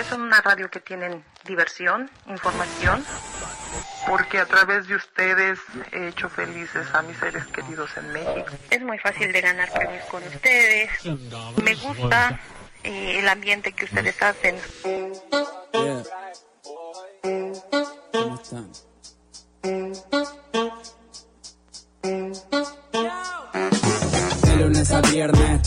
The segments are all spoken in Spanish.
qué son una radio que tienen diversión, información? Porque a través de ustedes he hecho felices a mis seres queridos en México. Es muy fácil de ganar premios con ustedes. Me gusta eh, el ambiente que ustedes hacen. ¿Cómo están?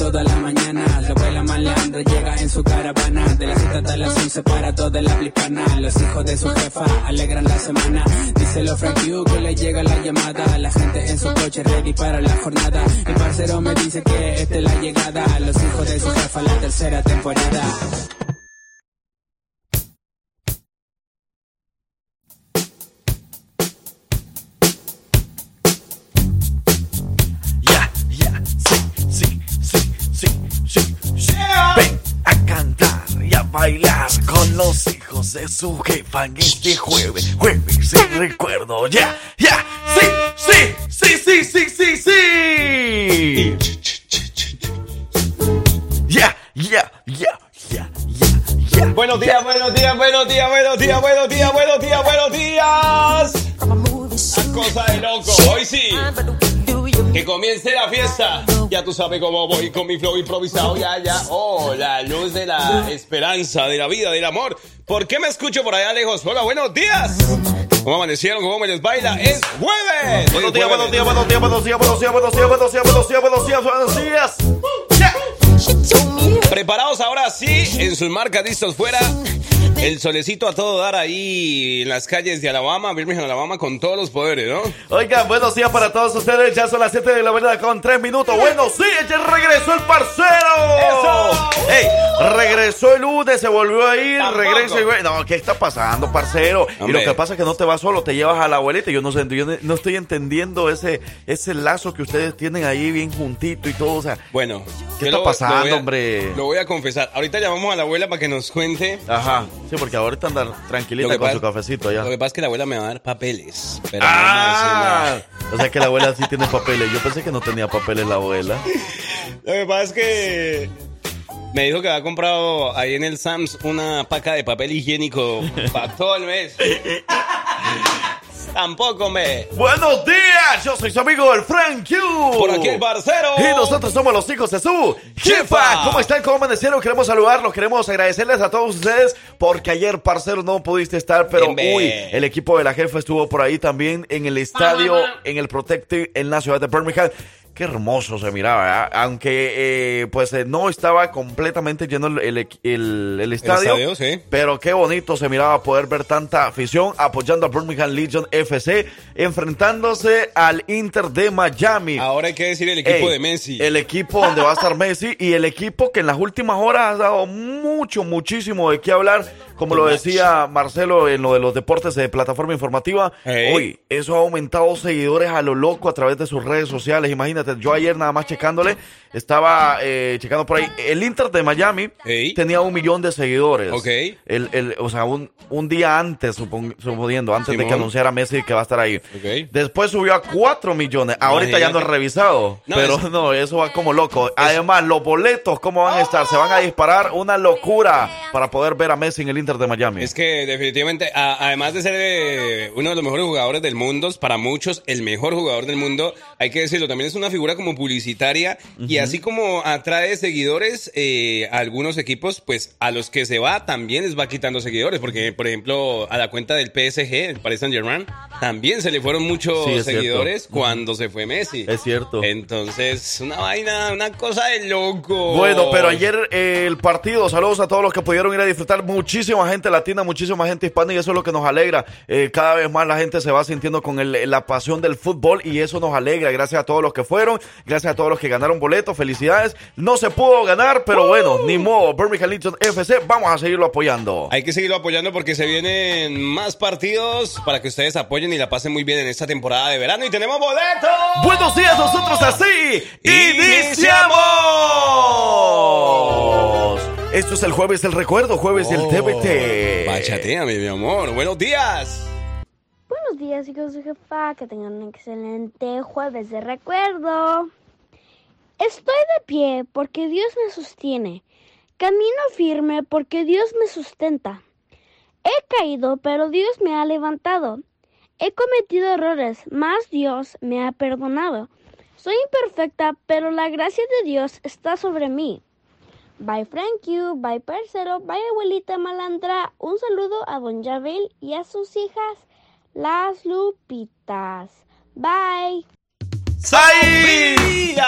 Toda la mañana, la abuela malandra llega en su caravana. De las 7 hasta las 11 para toda la hispana. Los hijos de su jefa alegran la semana. Díselo Frank Hugh que le llega la llamada. La gente en su coche ready para la jornada. El parcero me dice que esta es la llegada. Los hijos de su jefa, la tercera temporada. Los hijos de su jefa en este jueves, jueves sin recuerdo. Ya, ya, sí, sí, sí, sí, sí, sí, sí. Ya, ya, ya, ya, ya, ya. Buenos días, buenos días, buenos días, buenos días, buenos días, buenos días, buenos días. Una cosa de loco, hoy sí. Que comience la fiesta. Ya tú sabes cómo voy con mi flow improvisado. Ya, ya. Oh, la luz de la esperanza, de la vida, del amor. ¿Por qué me escucho por allá lejos? Hola, buenos días. ¿Cómo amanecieron? ¿Cómo me les baila? Es jueves. Buenos días, buenos días, buenos días, buenos días, buenos días, buenos días, buenos días, buenos días, buenos días, buenos días. Preparados ahora sí, en sus marcas listos fuera. El solecito a todo dar ahí en las calles de Alabama, Birmingham, Alabama, con todos los poderes, ¿no? Oigan, buenos días para todos ustedes. Ya son las 7 de la mañana con 3 minutos. Bueno, sí, ya regresó el parcero. ¡Eso! ¡Ey! Regresó el lunes, se volvió a ir, regresa y No, ¿qué está pasando, parcero? Y lo que pasa es que no te vas solo, te llevas a la abuelita. Yo no sé, yo no- estoy entendiendo ese, ese lazo que ustedes tienen ahí bien juntito y todo. O sea, Bueno, ¿Qué está pasando, a- hombre? Lo voy a confesar. Ahorita llamamos a la abuela para que nos cuente. ajá. Sí, porque ahorita andar Lo tranquilita con pasa- su cafecito allá. Lo que pasa es que la abuela me va a dar papeles. Pero no me Ah, o sea que la abuela sí tiene papeles. Yo pensé que no tenía papeles la abuela. Lo que pasa es que me dijo que había comprado ahí en el Sams una paca de papel higiénico para todo el mes. Tampoco me. Buenos días, yo soy su amigo el Frank Q. Por aquí el parcero. Y nosotros somos los hijos de su jefa. ¿Cómo están? ¿Cómo amanecieron? Queremos saludarlos, queremos agradecerles a todos ustedes porque ayer, parcero, no pudiste estar, pero uy, el equipo de la jefa estuvo por ahí también en el estadio, en el Protective, en la ciudad de Birmingham. Qué hermoso se miraba, aunque eh, pues eh, no estaba completamente lleno el, el- el- el estadio, estadio, sí. pero qué bonito se miraba poder ver tanta afición apoyando a Birmingham Legion FC, enfrentándose al Inter de Miami. Ahora hay que decir el equipo Ey, de Messi. El equipo donde va a estar Messi y el equipo que en las últimas horas ha dado mucho, muchísimo de qué hablar. Como lo decía Marcelo en lo de los deportes de plataforma informativa. Ey. Hoy, eso ha aumentado seguidores a lo loco a través de sus redes sociales. Imagínate, yo ayer nada más checándole, estaba eh, checando por ahí. El Inter de Miami Ey. tenía un millón de seguidores. Ok. El, el- o sea, un, un día antes, supon- suponiendo, antes de que anunciara Messi que va a estar ahí. Ok. Después subió a 4 millones. Ahorita ya no he revisado. No, pero es- no, eso va como loco. Además, los boletos, ¿cómo van a estar? Se van a disparar una locura para poder ver a Messi en el Inter de Miami. Es que definitivamente, a- además de ser eh, uno de los mejores jugadores del mundo, para muchos el mejor jugador del mundo, hay que decirlo, también es una figura como publicitaria y así como atrae seguidores eh, a algunos equipos, pues a los que se va también les va quitando seguidores, porque por ejemplo a la cuenta del PSG, el Paris Saint Germain, también se le fueron muchos Sí, seguidores cierto. cuando se fue Messi. Es cierto. Entonces, una vaina, una cosa de loco. Bueno, pero ayer eh, el partido, saludos a todos los que pudieron ir a disfrutar, muchísima gente latina, muchísima gente hispana y eso es lo que nos alegra. Eh, cada vez más la gente se va sintiendo con el- la pasión del fútbol y eso nos alegra. Gracias a todos los que fueron, gracias a todos los que ganaron boletos, felicidades. No se pudo ganar, pero bueno, ni modo. Birmingham Legion FC, vamos a seguirlo apoyando. Hay que seguirlo apoyando porque se vienen más partidos para que ustedes apoyen y la pasen muy bien en esta temporada de verano. Y tenemos boletos. Buenos días, nosotros así iniciamos. Esto es el jueves del recuerdo, jueves del TBT. Bachateame, mi amor. Buenos días. Buenos días, hijos de jefa. Que tengan un excelente jueves de recuerdo. Estoy de pie porque Dios me sostiene. Camino firme porque Dios me sustenta. He caído, pero Dios me ha levantado. He cometido errores, mas Dios me ha perdonado. Soy imperfecta, pero la gracia de Dios está sobre mí. Bye Frank bye parcero, bye abuelita malandra. Un saludo a don Javel y a sus hijas, las Lupitas. Bye. ¡Sofía!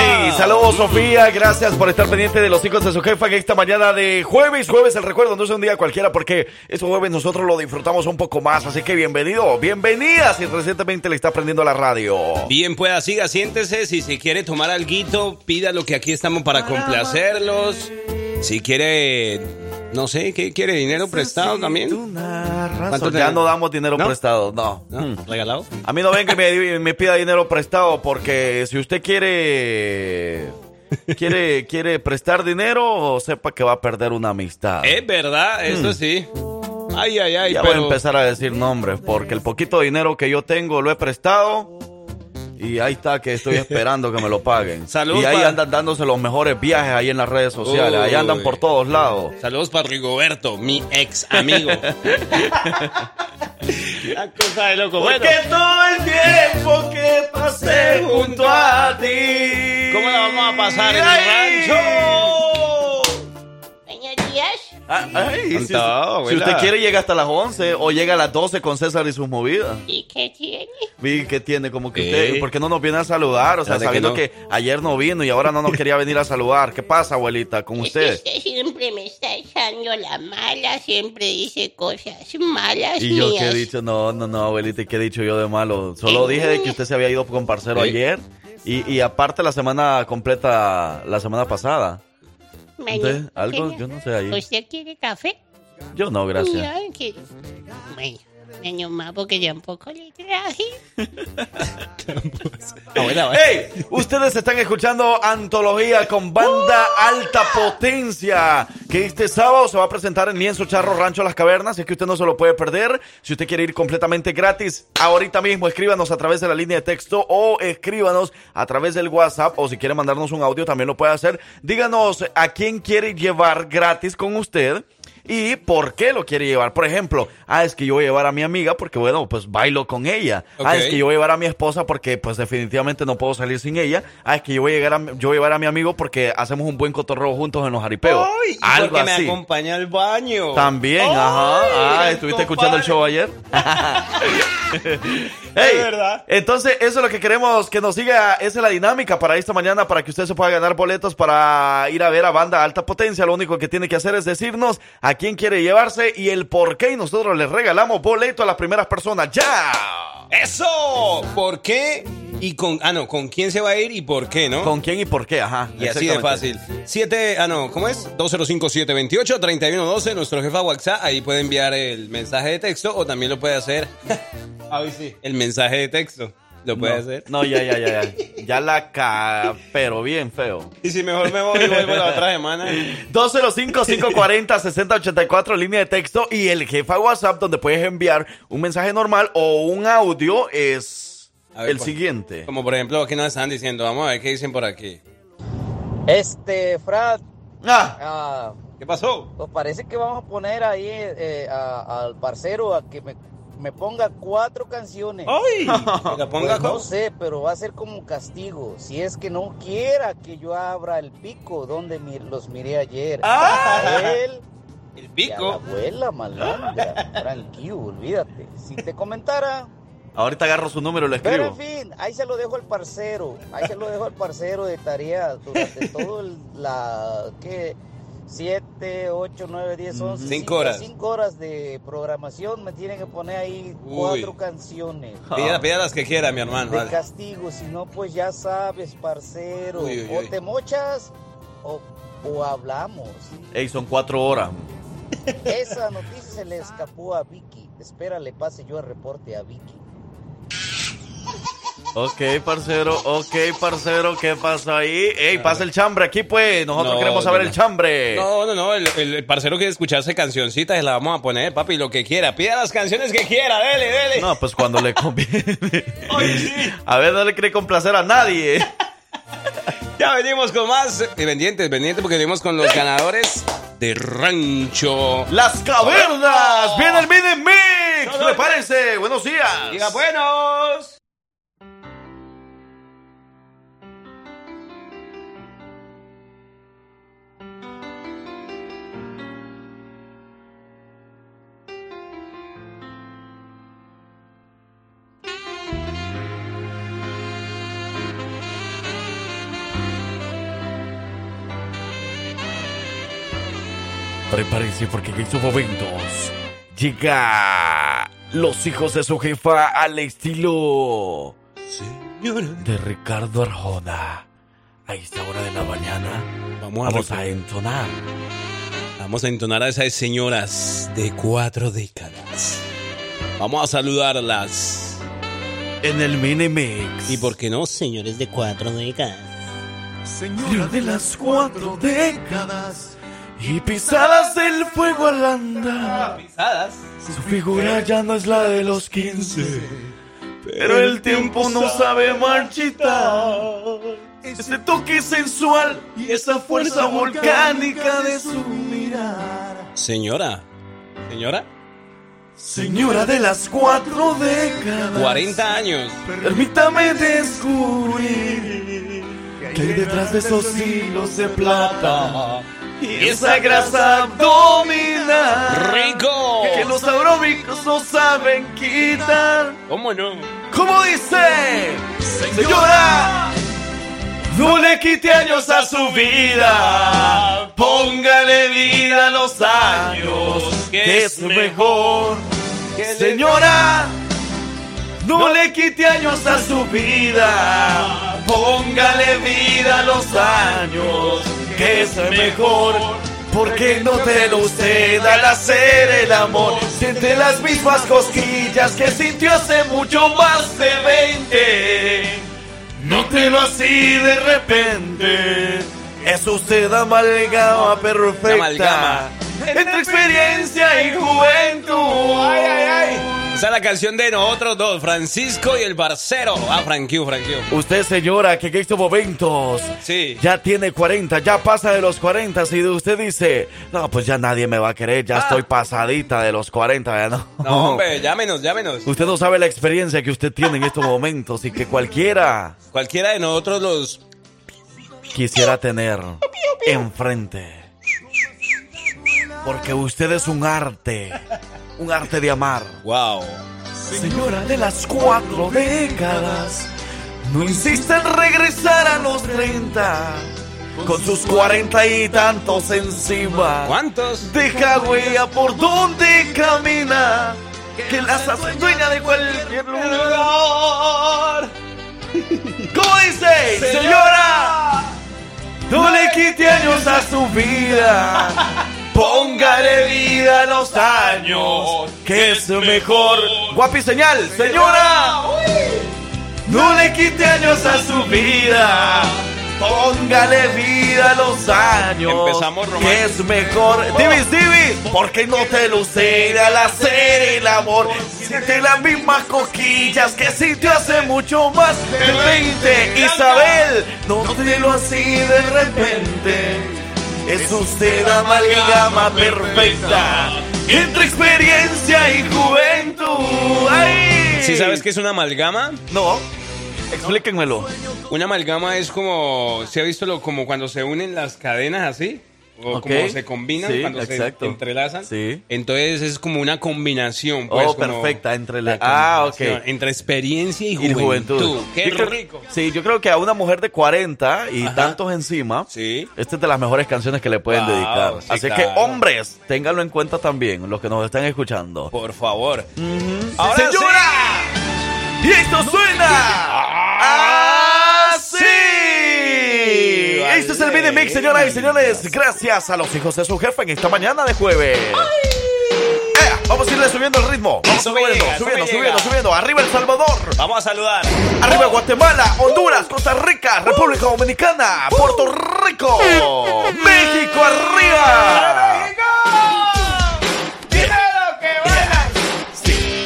Hey, saludos Sofía, gracias por estar pendiente de los hijos de su jefa que esta mañana de jueves, jueves el recuerdo no es un día cualquiera porque este jueves nosotros lo disfrutamos un poco más, así que bienvenido, bienvenida si recientemente le está prendiendo la radio. Bien pueda, siga, siéntese, si se quiere tomar algo, pida lo que aquí estamos para complacerlos, si quiere no sé, ¿qué quiere? ¿Dinero prestado también? ¿Cuánto ya no damos dinero prestado, no. Hmm. ¿Regalado? A mí no ven que me, me, pida dinero prestado porque si usted quiere... quiere, quiere prestar dinero, sepa que va a perder una amistad. Es verdad, eso hmm. sí. Ay, ay, ay. Ya voy a empezar a decir nombres porque el poquito dinero que yo tengo lo he prestado y ahí está que estoy esperando que me lo paguen. Saludos y ahí andan dándose los mejores viajes ahí en las redes sociales. ahí andan por todos lados. Saludos para Rigoberto, mi ex amigo. La cosa de loco. Porque todo el tiempo que pasé junto a ti. ¿Cómo la vamos a pasar en el rancho? Buenos días. Ah, si, usted, quiere llega hasta las 11 o llega a las 12 con César y sus movidas. ¿Y qué tiene? ¿Y qué tiene? Como que usted, ¿por qué no nos viene a saludar? O sea, sabiendo que, ayer no vino y ahora no nos quería venir a saludar. ¿Qué pasa, abuelita, con usted? Usted siempre me está echando la mala, siempre dice cosas malas ¿Y yo qué he dicho? No, no, no, abuelita, ¿qué he dicho yo de malo? Solo dije de que usted se había ido con parcero ayer y, y aparte la semana completa, la semana pasada. ¿Usted, algo? Yo no sé ahí. ¿Usted quiere café? Yo no, gracias. Bueno, Menos más porque ya un poco le traje. ¡Hey! Ustedes están escuchando Antología con Banda Alta Potencia. Que este sábado se va a presentar en Lienzo Charro Rancho Las Cavernas. Es que usted no se lo puede perder. Si usted quiere ir completamente gratis, ahorita mismo escríbanos a través de la línea de texto o escríbanos a través del WhatsApp. O si quiere mandarnos un audio, también lo puede hacer. Díganos a quién quiere llevar gratis con usted y por qué lo quiere llevar. Por ejemplo, ah, es que yo voy a llevar a mi amiga porque, bueno, pues bailo con ella. Ah, es que yo voy a llevar a mi esposa porque, pues definitivamente no puedo salir sin ella. Ah, es que yo voy a, llegar a, yo voy a llevar a mi amigo porque hacemos un buen cotorreo juntos en los jaripeos. Algo porque me acompaña al baño. También, ajá. Ah, ¿estuviste escuchando el show ayer? hey, verdad. Entonces, eso es lo que queremos que nos siga. Esa es la dinámica para esta mañana para que usted se pueda ganar boletos para ir a ver a banda alta potencia. Lo único que tiene que hacer es decirnos a quién quiere llevarse y el por qué. Y nosotros les regalamos boleto a las primeras personas. ¡Ya! ¡Eso! ¿Por qué? Y con, ah, no, con quién se va a ir y por qué, ¿no? Con quién y por qué, ajá. Y así de fácil. 7, ah, no, ¿cómo es? 205-728-3112, nuestro jefa WhatsApp. Ahí puede enviar el mensaje de texto o también lo puede hacer. Ahí sí. El mensaje de texto. ¿Lo puede hacer? No, ya, ya, ya, ya. Ya la ca... pero bien feo. Y si mejor me voy y vuelvo la otra semana. 205-540-6084, línea de texto. Y el jefa WhatsApp, donde puedes enviar un mensaje normal o un audio, es el siguiente. Como por ejemplo, aquí nos están diciendo. Vamos a ver qué dicen por aquí. Este, Frad. Ah. ah ¿Qué pasó? Pues parece que vamos a poner ahí eh, al parcero a que me me ponga cuatro canciones. ¡Ay! ponga pues no sé, pero va a ser como castigo. Si es que no quiera que yo abra el pico donde los miré ayer. ¡Ah! Él. El pico. la abuela malandra. Tranquilo, olvídate. Si te comentara. Ahorita agarro su número y lo escribo. Pero en fin, ahí se lo dejo al parcero. Ahí se lo dejo al parcero de tarea durante todo el, la. ¿Qué? 7, 8, 9, 10, 11. 5 horas. 5 horas de programación. Me tienen que poner ahí cuatro canciones. Pida, las que quiera, mi hermano. De castigo. Si no, pues ya sabes, parcero. o te mochas o, o hablamos. Ey, son 4 horas. Esa noticia se le escapó a Vicky. Espera, le pase yo el reporte a Vicky. Ok, parcero, ok, parcero, ¿qué pasa ahí? Ey, pasa el chambre aquí, pues. Nosotros queremos saber el chambre. No, no, no. El, parcero quiere escucharse cancioncitas y la vamos a poner, papi, lo que quiera. Pida las canciones que quiera, dele, dele. No, pues cuando le conviene. A ver, no le quiere complacer a nadie. ya Ya venimos con más. eh, pendientes, pendientes, porque venimos con los ganadores de Rancho. Las cavernas. Viene el mini mix. Prepárense. Buenos días. Diga buenos. Prepárense porque en estos momentos llega los hijos de su jefa al estilo de Ricardo Arjona. A esta hora de la mañana Vamos a, vamos a entonar. Vamos a entonar a esas señoras de cuatro décadas. Vamos a saludarlas. En el mini mix. ¿Y por qué no, señores de cuatro décadas? Señora de las cuatro décadas y pisadas del fuego al andar. Pisadas. Su figura ya no es la de los 15, pero el tiempo no sabe marchitar. Ese toque sensual y esa fuerza volcánica de su mirar. Señora. Señora. Señora de las cuatro décadas, 40 años. permítame descubrir que hay detrás de esos hilos de plata y esa grasa abdominal. ¡Rico! Que los aeróbicos no saben quitar. ¿Cómo no? ¿Cómo dice? Señora, no le quite años a su vida. Póngale vida a los años, que es mejor. Señora, no le quite años a su vida. Póngale vida a los años, que es mejor. Porque no te lo usted al hacer el amor. Siente las mismas cosquillas que sintió hace mucho más de 20. Nótelo así de repente. Es usted amalgama perfecta. Amalgama. Entre experiencia y juventud. Ay, ay, ay. Esa es la canción de nosotros dos, Francisco y el Barcero. Ah, Franquio, Franquio. Usted, señora, que en estos momentos Sí. ya tiene 40, ya pasa de los 40. Si usted dice, no, pues ya nadie me va a querer, ya Ah. estoy pasadita de los 40, ya no. No, hombre, llámenos, llámenos. Usted no sabe la experiencia que usted tiene en estos momentos y que cualquiera Cualquiera de nosotros los... quisiera tener enfrente. Porque usted es un arte, un arte de amar. Wow. Señora de las cuatro décadas, no insiste en regresar a los 30. Con sus cuarenta y tantos encima. ¿Cuántos? Deja huella por donde camina. Que las hace dueña de cualquier lugar. ¿Cómo dice? Señora, no le quite años a su vida. Póngale vida a los años, que es mejor. Guapi señal, señora. No le quite años a su vida. Póngale vida a los años. Empezamos que es mejor. Divis, divis, porque no te lucera al hacer el amor. Siente las mismas coquillas que sintió hace mucho más de 20. Isabel, no te lo así de repente. Es usted amalgama perfecta entre experiencia y juventud. ¡Ay! ¿Sí sabes qué es una amalgama? No, explíquenmelo. Una amalgama es como, ¿se ha visto lo, como cuando se unen las cadenas así? O como se combinan Sí, cuando exacto. se entrelazan. Sí. Entonces es como una combinación. Pues, Oh, como perfecta, entre la- Ah, combinación ok. Entre experiencia y Y juventud. juventud. Qué Yo creo- rico. Sí, yo creo que a una mujer de 40 y Ajá. tantos encima, Sí. esta es de las mejores canciones que le pueden Wow, dedicar. sí, Así que, hombres, ténganlo en cuenta también, los que nos están escuchando. Por favor. Ahora ¡Señora! Y esto suena Este es el mini mix, señoras y señores. Gracias a los hijos de su jefe en esta mañana de jueves. ¡Ea! Vamos a irle subiendo el ritmo. Vamos Eso subiendo, llega, subiendo, subiendo, subiendo. Arriba El Salvador. Vamos a saludar. Arriba Guatemala, Honduras, Costa Rica, República Dominicana, Puerto Rico, México arriba.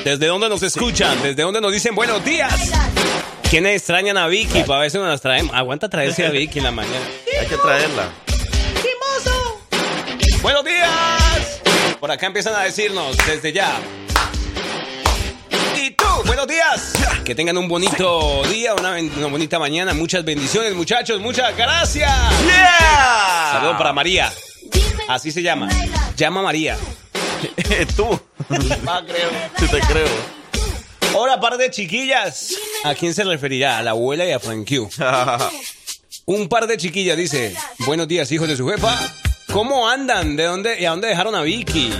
¿Desde dónde nos escuchan? ¿Desde dónde nos dicen buenos días? ¿Quiénes extrañan a Vicky? Para ver si nos las traemos. Aguanta traerse a Vicky en la mañana. Hay que traerla. Buenos días. Por acá empiezan a decirnos desde ya. Y tú, buenos días. Que tengan un bonito día, una, bonita mañana. Muchas bendiciones, muchachos. Muchas gracias. ¡Yeah! Saludos para María. Así se llama. Llama María. Tú. Ah, creo. Sí te creo. Hola, par de chiquillas. ¿A quién se referirá? A la abuela y a Frank Q. Un par de chiquillas dice, buenos días, hijos de su jefa. ¿Cómo andan? ¿De dónde y a dónde dejaron a Vicky?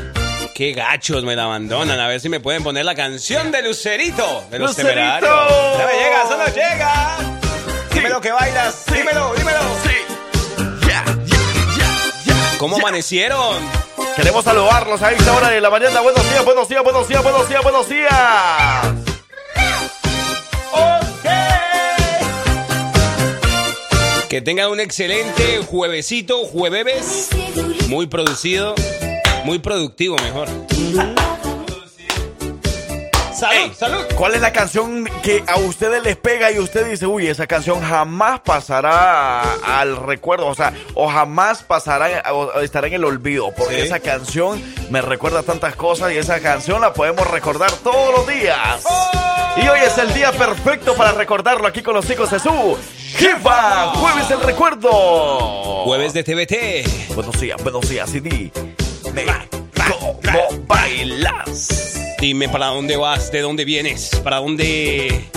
Qué gachos me la abandonan. A ver si me pueden poner la canción de Lucerito. De los ¡Lucerito! temerarios. No me llega, eso no llega. Dímelo que bailas. Dímelo, dímelo. Sí. ¿Cómo amanecieron? Queremos saludarlos a esta hora de la mañana. Buenos días, buenos días, buenos días, buenos días, buenos días. Que tengan un excelente juevesito, jueves. Muy producido. Muy productivo, mejor. Salud, salud. ¿Cuál es la canción que a ustedes les pega y usted dice, uy, esa canción jamás pasará al recuerdo, o sea, o jamás pasará o estará en el olvido, porque Sí. esa canción me recuerda tantas cosas y esa canción la podemos recordar todos los días. Y hoy es el día perfecto para recordarlo aquí con los hijos de su jefa. Jueves el recuerdo. Jueves de TVT. Buenos días, buenos días, CD. Me cómo bailas. Dime para dónde vas, de dónde vienes, para dónde.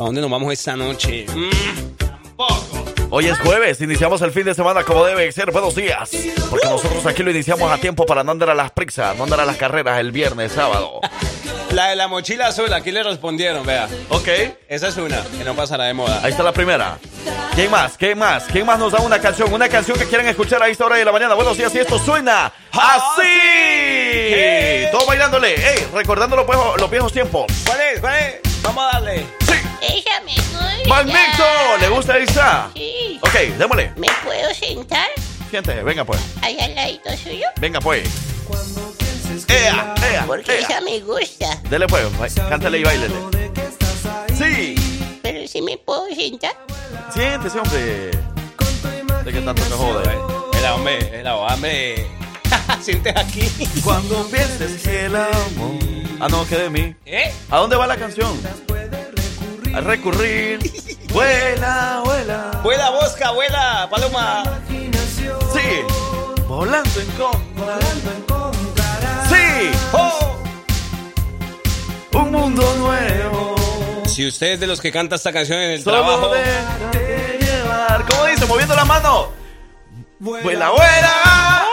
¿A dónde nos vamos esta noche? Mm, tampoco. Hoy es jueves, iniciamos el fin de semana como debe ser. Buenos días. Porque nosotros aquí lo iniciamos a tiempo para no andar a las prisas, no andar a las carreras el viernes, sábado. La de la mochila azul, aquí le respondieron, vea. Ok. Esa es una, que no pasará de moda. Ahí está la primera. ¿Quién más? ¿Quién más? ¿Quién más nos da una canción? Una canción que quieran escuchar a esta hora de la mañana. Buenos días, y esto suena así. Todos bailándole. Ey, recordando los viejos, los viejos tiempos. ¿Cuál es? ¿Cuál es? Vamos a darle. Me gusta. ¡Magneto! ¿Le gusta esa? Sí. Ok, démosle. ¿Me puedo sentar Siéntese, venga pues. allá al ladito suyo? Venga pues. ¡Ea! ¡Ea! Porque ea. ella me gusta. Dele pues, cántale y bailele. Sí. Pero si me puedo sentar. Siéntese, hombre. De que tanto te jode. El hombre, el hombre. Sientes aquí. Cuando pienses que el amor. Ah, no, que de mí. ¿Eh? ¿A dónde va la canción? A recurrir. Vuela, vuela. Vuela, Bosca, vuela, Paloma. Sí. Volando en contra. Sí. ¡Oh! Un mundo nuevo. Si usted es de los que canta esta canción en el Solo trabajo, llevar. ¿Cómo dice? Moviendo la mano. Vuela, vuela.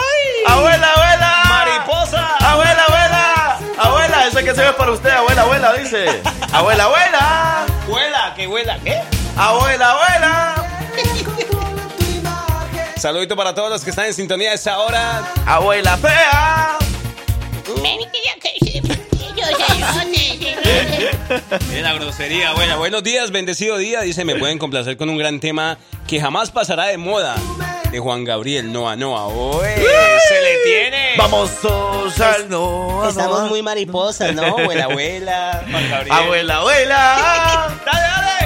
Abuela, abuela. mariposa. Abuela, abuela. Abuela, ese que se ve para usted, abuela, abuela, dice. Abuela, abuela. Que vuela, ¿qué? Abuela, abuela. Saludito para todos los que están en sintonía a esta hora. Abuela fea. En la grosería, buena. Buenos días, bendecido día. Dice, me pueden complacer con un gran tema que jamás pasará de moda. De Juan Gabriel, Noa Noa. ¡Oye! ¡Se le tiene! Vamos todos al no. Estamos muy mariposas, ¿no? Abuela, abuela. Juan Gabriel. Abuela, abuela. ¡Dale, dale!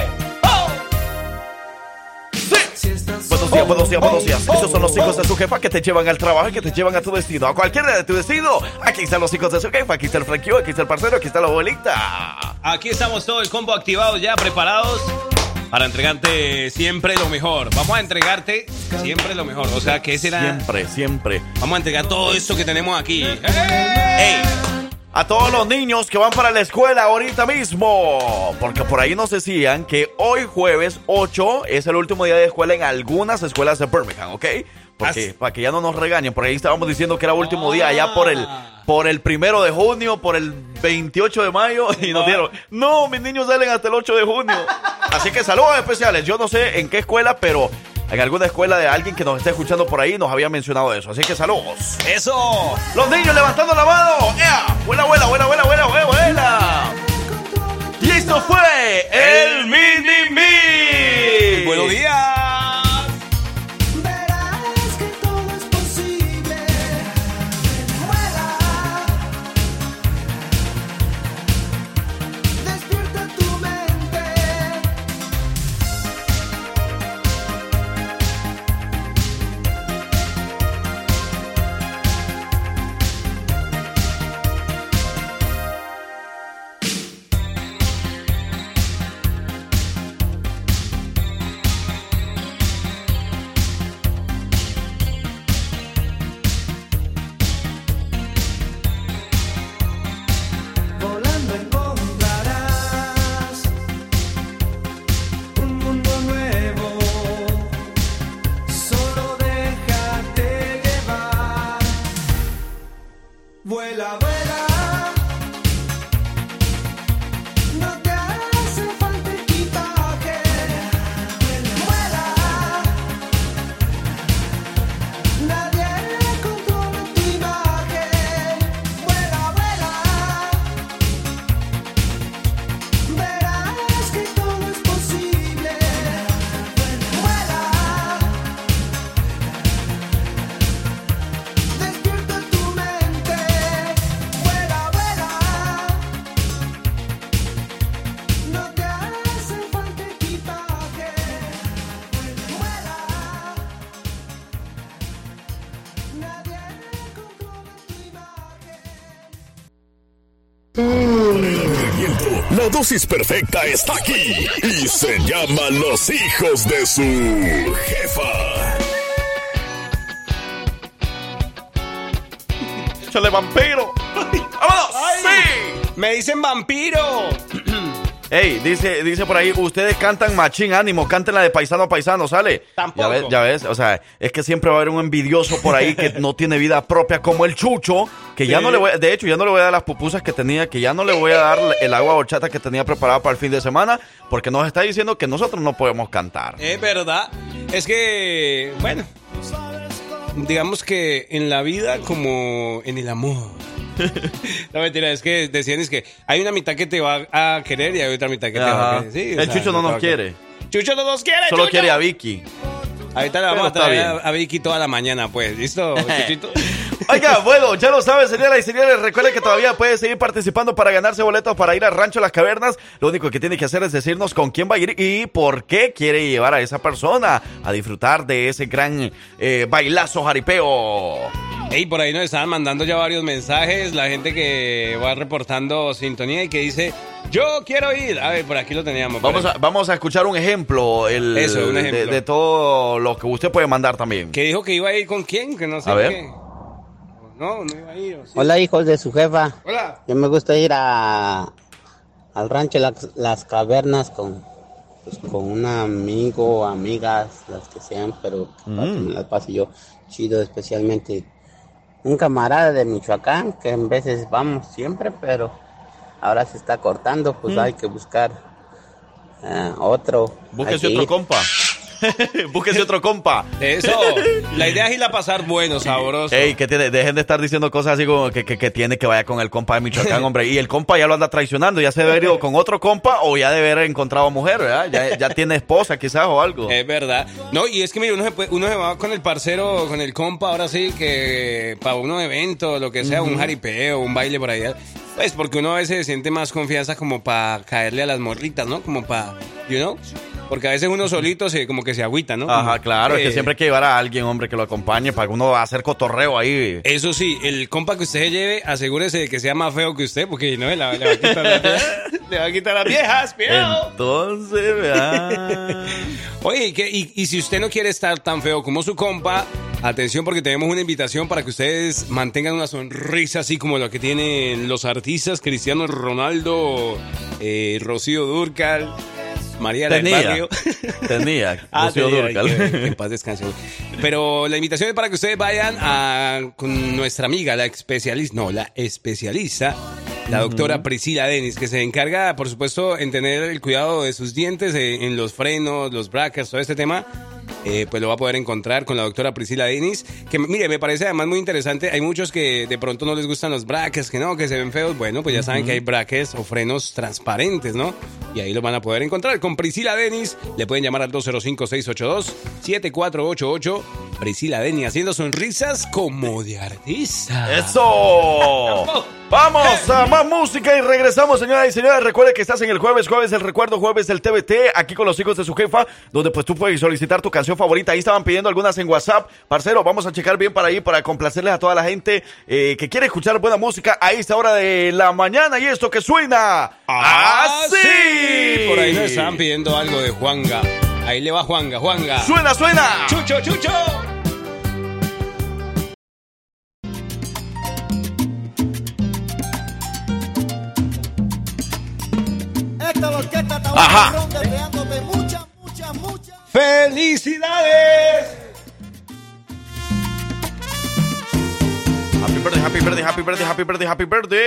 Buenos días, buenos días, buenos días. Esos son los hijos de su jefa que te llevan al trabajo y que te llevan a tu destino. A cualquier día de tu destino. Aquí están los hijos de su jefa. Aquí está el franquillo, aquí está el parcero, aquí está la abuelita. Aquí estamos todo el combo activados ya, preparados para entregarte siempre lo mejor. Vamos a entregarte siempre lo mejor. O sea, que será? Siempre, siempre. Vamos a entregar todo esto que tenemos aquí. ¡Ey! A todos los niños que van para la escuela ahorita mismo. Porque por ahí nos decían que hoy jueves 8 es el último día de escuela en algunas escuelas de Birmingham, ¿ok? Porque para que ya no nos regañen, por ahí estábamos diciendo que era último día allá por el por el primero de junio, por el 28 de mayo y nos dieron, no, mis niños salen hasta el 8 de junio. Así que saludos especiales. Yo no sé en qué escuela, pero en alguna escuela de alguien que nos esté escuchando por ahí nos había mencionado eso. Así que saludos. ¡Eso! Los niños levantando la mano. ¡Ea! ¡Vuela, vuela, vuela, vuela, vuela, vuela, vuela! Y esto fue el Mini Me. ¡Buenos días! Dosis perfecta está aquí y se llama Los hijos de su jefa. ¡Échale vampiro! ¡Vámonos! ¡Sí! Me dicen vampiro. Ey, dice, dice por ahí, ustedes cantan machín ánimo, canten la de paisano a paisano, ¿sale? Tampoco. Ya ves, ya ves, o sea, es que siempre va a haber un envidioso por ahí que no tiene vida propia como el chucho, que ya Sí. no le voy, de hecho, ya no le voy a dar las pupusas que tenía, que ya no le voy a dar el agua horchata que tenía preparada para el fin de semana, porque nos está diciendo que nosotros no podemos cantar. Es verdad. Es que, bueno, digamos que en la vida como en el amor. no mentira, es que decían es que hay una mitad que te va a querer y hay otra mitad que te va a Ajá. querer. Sí, o el sea, chucho no nos quiere, Chucho no nos quiere. solo Chucho. quiere a Vicky. Ahorita le vamos a bien. Vicky toda la mañana, pues. ¿Listo, Chuchito? Oiga, bueno, ya lo saben, señoras y señores. Recuerden que todavía puede seguir participando para ganarse boletos para ir al Rancho Las Cavernas. Lo único que tiene que hacer es decirnos con quién va a ir y por qué quiere llevar a esa persona a disfrutar de ese gran eh, bailazo jaripeo. Ey, por ahí nos estaban mandando ya varios mensajes. La gente que va reportando sintonía y que dice, yo quiero ir. A ver, por aquí lo teníamos. Vamos a, vamos a escuchar un ejemplo, el, Eso, un de- ejemplo. De, todo lo que usted puede mandar también. Que dijo que iba a ir con quién, que no sé A ver. qué. No, no iba a ir. ¿o sí? Hola hijos de su jefa. Hola. Yo me gusta ir a al rancho Las, Las Cavernas con pues, con un amigo amigas, las que sean, pero que me las pase yo chido, especialmente un camarada de Michoacán, que en veces vamos siempre, pero ahora se está cortando, pues Mm. hay que buscar eh, otro. Búsquese que otro compa. Búsquese otro compa. Eso. La idea es ir a pasar bueno, sabroso. Ey, que tiene, dejen de estar diciendo cosas así como que, que, que tiene que vaya con el compa de Michoacán, hombre. Y el compa ya lo anda traicionando, ya se debe haber ido con otro compa o ya debe haber encontrado mujer, ¿verdad? Ya, ya tiene esposa quizás o algo. Es verdad. No, y es que mire, uno se, puede- uno se va con el parcero, con el compa, ahora sí, que para un evento, lo que sea, un Ujú. jaripeo, un baile por allá. Pues porque uno a veces siente más confianza como para caerle a las morritas, ¿no? Como para, you know? Porque a veces uno solito se como que se agüita, ¿no? Ajá, claro, es que eh, siempre hay que llevar a alguien, hombre, que lo acompañe para que uno va a hacer cotorreo ahí. Eso sí, el compa que usted se lleve, asegúrese de que sea más feo que usted, porque no, le, va- le va a quitar las viejas. le va a quitar las viejas, cuidado. Entonces, ¿verdad? Oye, ¿y, qué- y- y si usted no quiere estar tan feo como su compa, atención porque tenemos una invitación para que ustedes mantengan una sonrisa así como lo que tienen los artistas Cristiano Ronaldo, eh, Rocío Durcal, María del Tenía. Barrio. Tenía. Ah, tenía, Dúrcal. que- que en paz descanse. Pero la invitación es para que ustedes vayan a, con nuestra amiga, la especialista, no, la especialista, la doctora Priscila Denis, que se encarga, por supuesto, en tener el cuidado de sus dientes, eh, en los frenos, los brackets, todo este tema. Eh, pues lo va a poder encontrar con la doctora Priscila Denis. Que mire, me parece además muy interesante. Hay muchos que de pronto no les gustan los brackets, que no, que se ven feos. Bueno, pues ya saben que hay brackets o frenos transparentes, ¿no? Y ahí lo van a poder encontrar. Con Priscila Denis le pueden llamar al 205-682-7488. Priscila Denis haciendo sonrisas como de artista. ¡Eso! Vamos a más música y regresamos, señoras y señores. Recuerde que estás en el jueves, jueves del recuerdo, jueves del TBT, aquí con los hijos de su jefa, donde pues tú puedes solicitar tu canción favorita. Ahí estaban pidiendo algunas en WhatsApp. Parcero, vamos a checar bien para ahí, para complacerles a toda la gente eh, que quiere escuchar buena música a esta hora de la mañana. Y esto que suena así. Por ahí nos estaban pidiendo algo de Juanga. Ahí le va Juanga, Juanga. Suena, suena. Chucho, chucho. Ajá. muchas, muchas, muchas. ¡Felicidades! Happy birthday, happy birthday, happy birthday, happy birthday, happy birthday.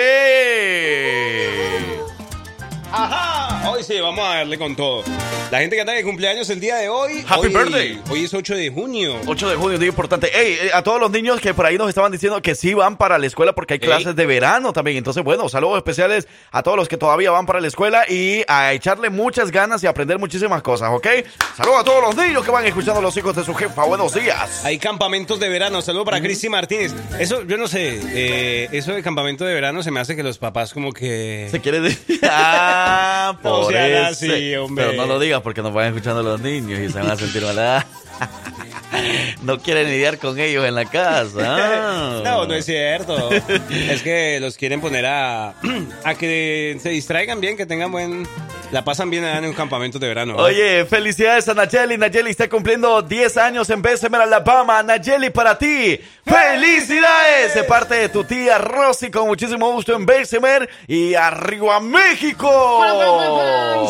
Ajá. Hoy sí, vamos a darle con todo. La gente que está de cumpleaños el día de hoy. Happy hoy- birthday. Hoy es 8 de junio. 8 de junio, día importante. Ey, eh, a todos los niños que por ahí nos estaban diciendo que sí van para la escuela porque hay Ey. clases de verano también. Entonces, bueno, saludos especiales a todos los que todavía van para la escuela y a echarle muchas ganas y aprender muchísimas cosas, ¿ok? Saludos a todos los niños que van escuchando a los hijos de su jefa. Buenos días. Hay campamentos de verano. Saludo para Cristi Martínez. Eso, yo no sé. eh, eso de campamento de verano se me hace que los papás como que. Se quiere decir. Ah, No por sean eso. así, hombre. Pero no lo digas porque nos van escuchando los niños y se van a sentir mal. No quieren lidiar con ellos en la casa. No, no es cierto. es que los quieren poner a, a que se distraigan bien, que tengan buen. La pasan bien allá en un campamento de verano. ¿verdad? Oye, felicidades a Nayeli. Nayeli está cumpliendo 10 años en Bessemer, Alabama. Nayeli, para ti. ¡Felicidades! De parte de tu tía Rosy, con muchísimo gusto en Bessemer. Y arriba México.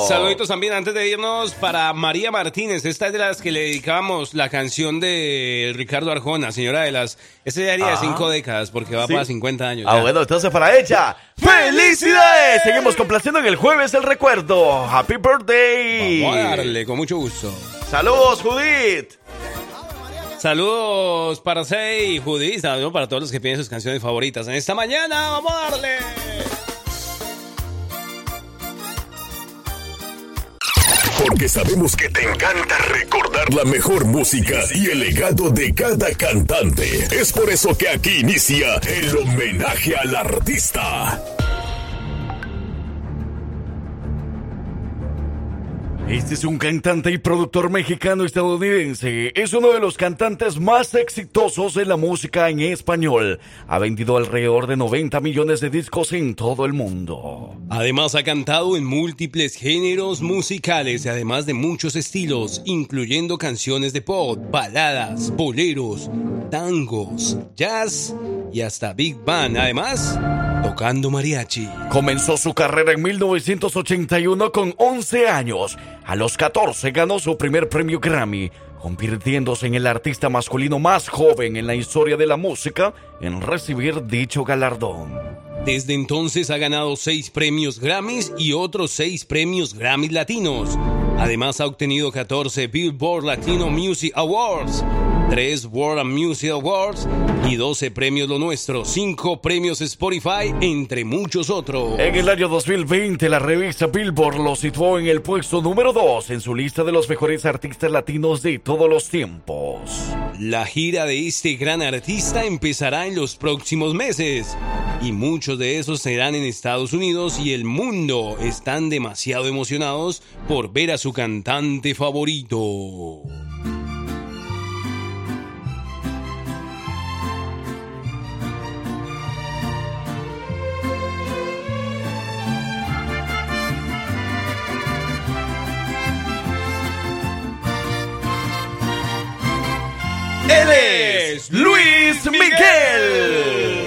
Saluditos también antes de irnos para María Martínez. Esta es de las que le dedicábamos la canción de Ricardo Arjona, señora de las. Ese ya haría cinco décadas porque va Sí. para 50 años. Ah, ya. bueno, entonces para ella, ¡felicidades! Seguimos complaciendo en el jueves el recuerdo. ¡Happy birthday! Vamos a darle, con mucho gusto. ¡Saludos, Judith! Saludos para Sei y Judith. Saludos para todos los que piden sus canciones favoritas. En esta mañana, vamos a darle. Porque sabemos que te encanta recordar la mejor música y el legado de cada cantante. Es por eso que aquí inicia el homenaje al artista. Este es un cantante y productor mexicano-estadounidense. Es uno de los cantantes más exitosos de la música en español. Ha vendido alrededor de 90 millones de discos en todo el mundo. Además ha cantado en múltiples géneros musicales y además de muchos estilos, incluyendo canciones de pop, baladas, boleros, tangos, jazz y hasta big band. Además, tocando mariachi. Comenzó su carrera en 1981 con 11 años. A los 14 ganó su primer premio Grammy, convirtiéndose en el artista masculino más joven en la historia de la música en recibir dicho galardón. Desde entonces ha ganado seis premios Grammys y otros seis premios Grammys latinos. Además ha obtenido 14 Billboard Latino Music Awards, 3 World Music Awards y 12 premios Lo Nuestro, 5 premios Spotify, entre muchos otros. En el año 2020, la revista Billboard lo situó en el puesto número 2 en su lista de los mejores artistas latinos de todos los tiempos. La gira de este gran artista empezará en los próximos meses y muchos de esos serán en Estados Unidos y el mundo están demasiado emocionados por ver a su cantante favorito. Es Luis Miguel.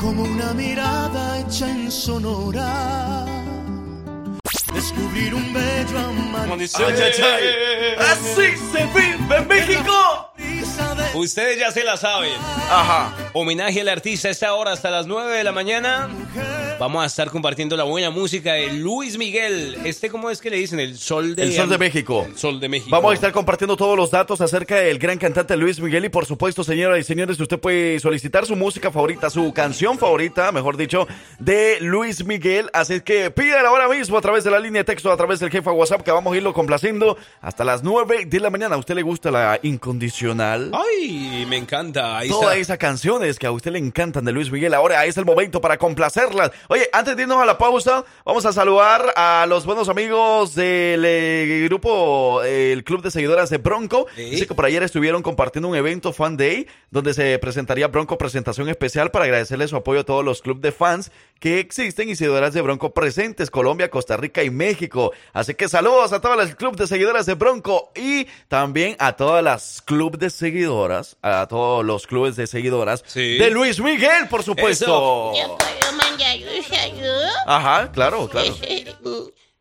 Como una mirada hecha en sonora. Descubrir un bello amanecer. Ay, ay, ay. Así se vive en México. Ustedes ya se la saben. Ajá. Homenaje al artista a esta hora hasta las 9 de la mañana. Vamos a estar compartiendo la buena música de Luis Miguel. Este, ¿cómo es que le dicen? El sol de, El Sol de México. El sol de México. Vamos a estar compartiendo todos los datos acerca del gran cantante Luis Miguel y por supuesto, señoras y señores, usted puede solicitar su música favorita, su canción favorita, mejor dicho, de Luis Miguel. Así que pídala ahora mismo a través de la línea de texto, a través del jefe WhatsApp, que vamos a irlo complaciendo hasta las 9 de la mañana. ¿A usted le gusta la incondicional? Ay, me encanta. Ahí Todas esas canciones que a usted le encantan de Luis Miguel. Ahora es el momento para complacerlas. Oye, antes de irnos a la pausa, vamos a saludar a los buenos amigos del eh, grupo, eh, el club de seguidoras de Bronco. Dice que por ayer estuvieron compartiendo un evento Fan Day, donde se presentaría Bronco presentación especial para agradecerle su apoyo a todos los clubes de fans que existen y seguidoras de Bronco presentes, Colombia, Costa Rica y México. Así que saludos a todas las clubes de seguidoras de Bronco y también a todas las clubes de seguidoras, a todos los clubes de seguidoras de Luis Miguel, por supuesto. ¿Ya puedo mandar un saludo? Ajá, claro, claro.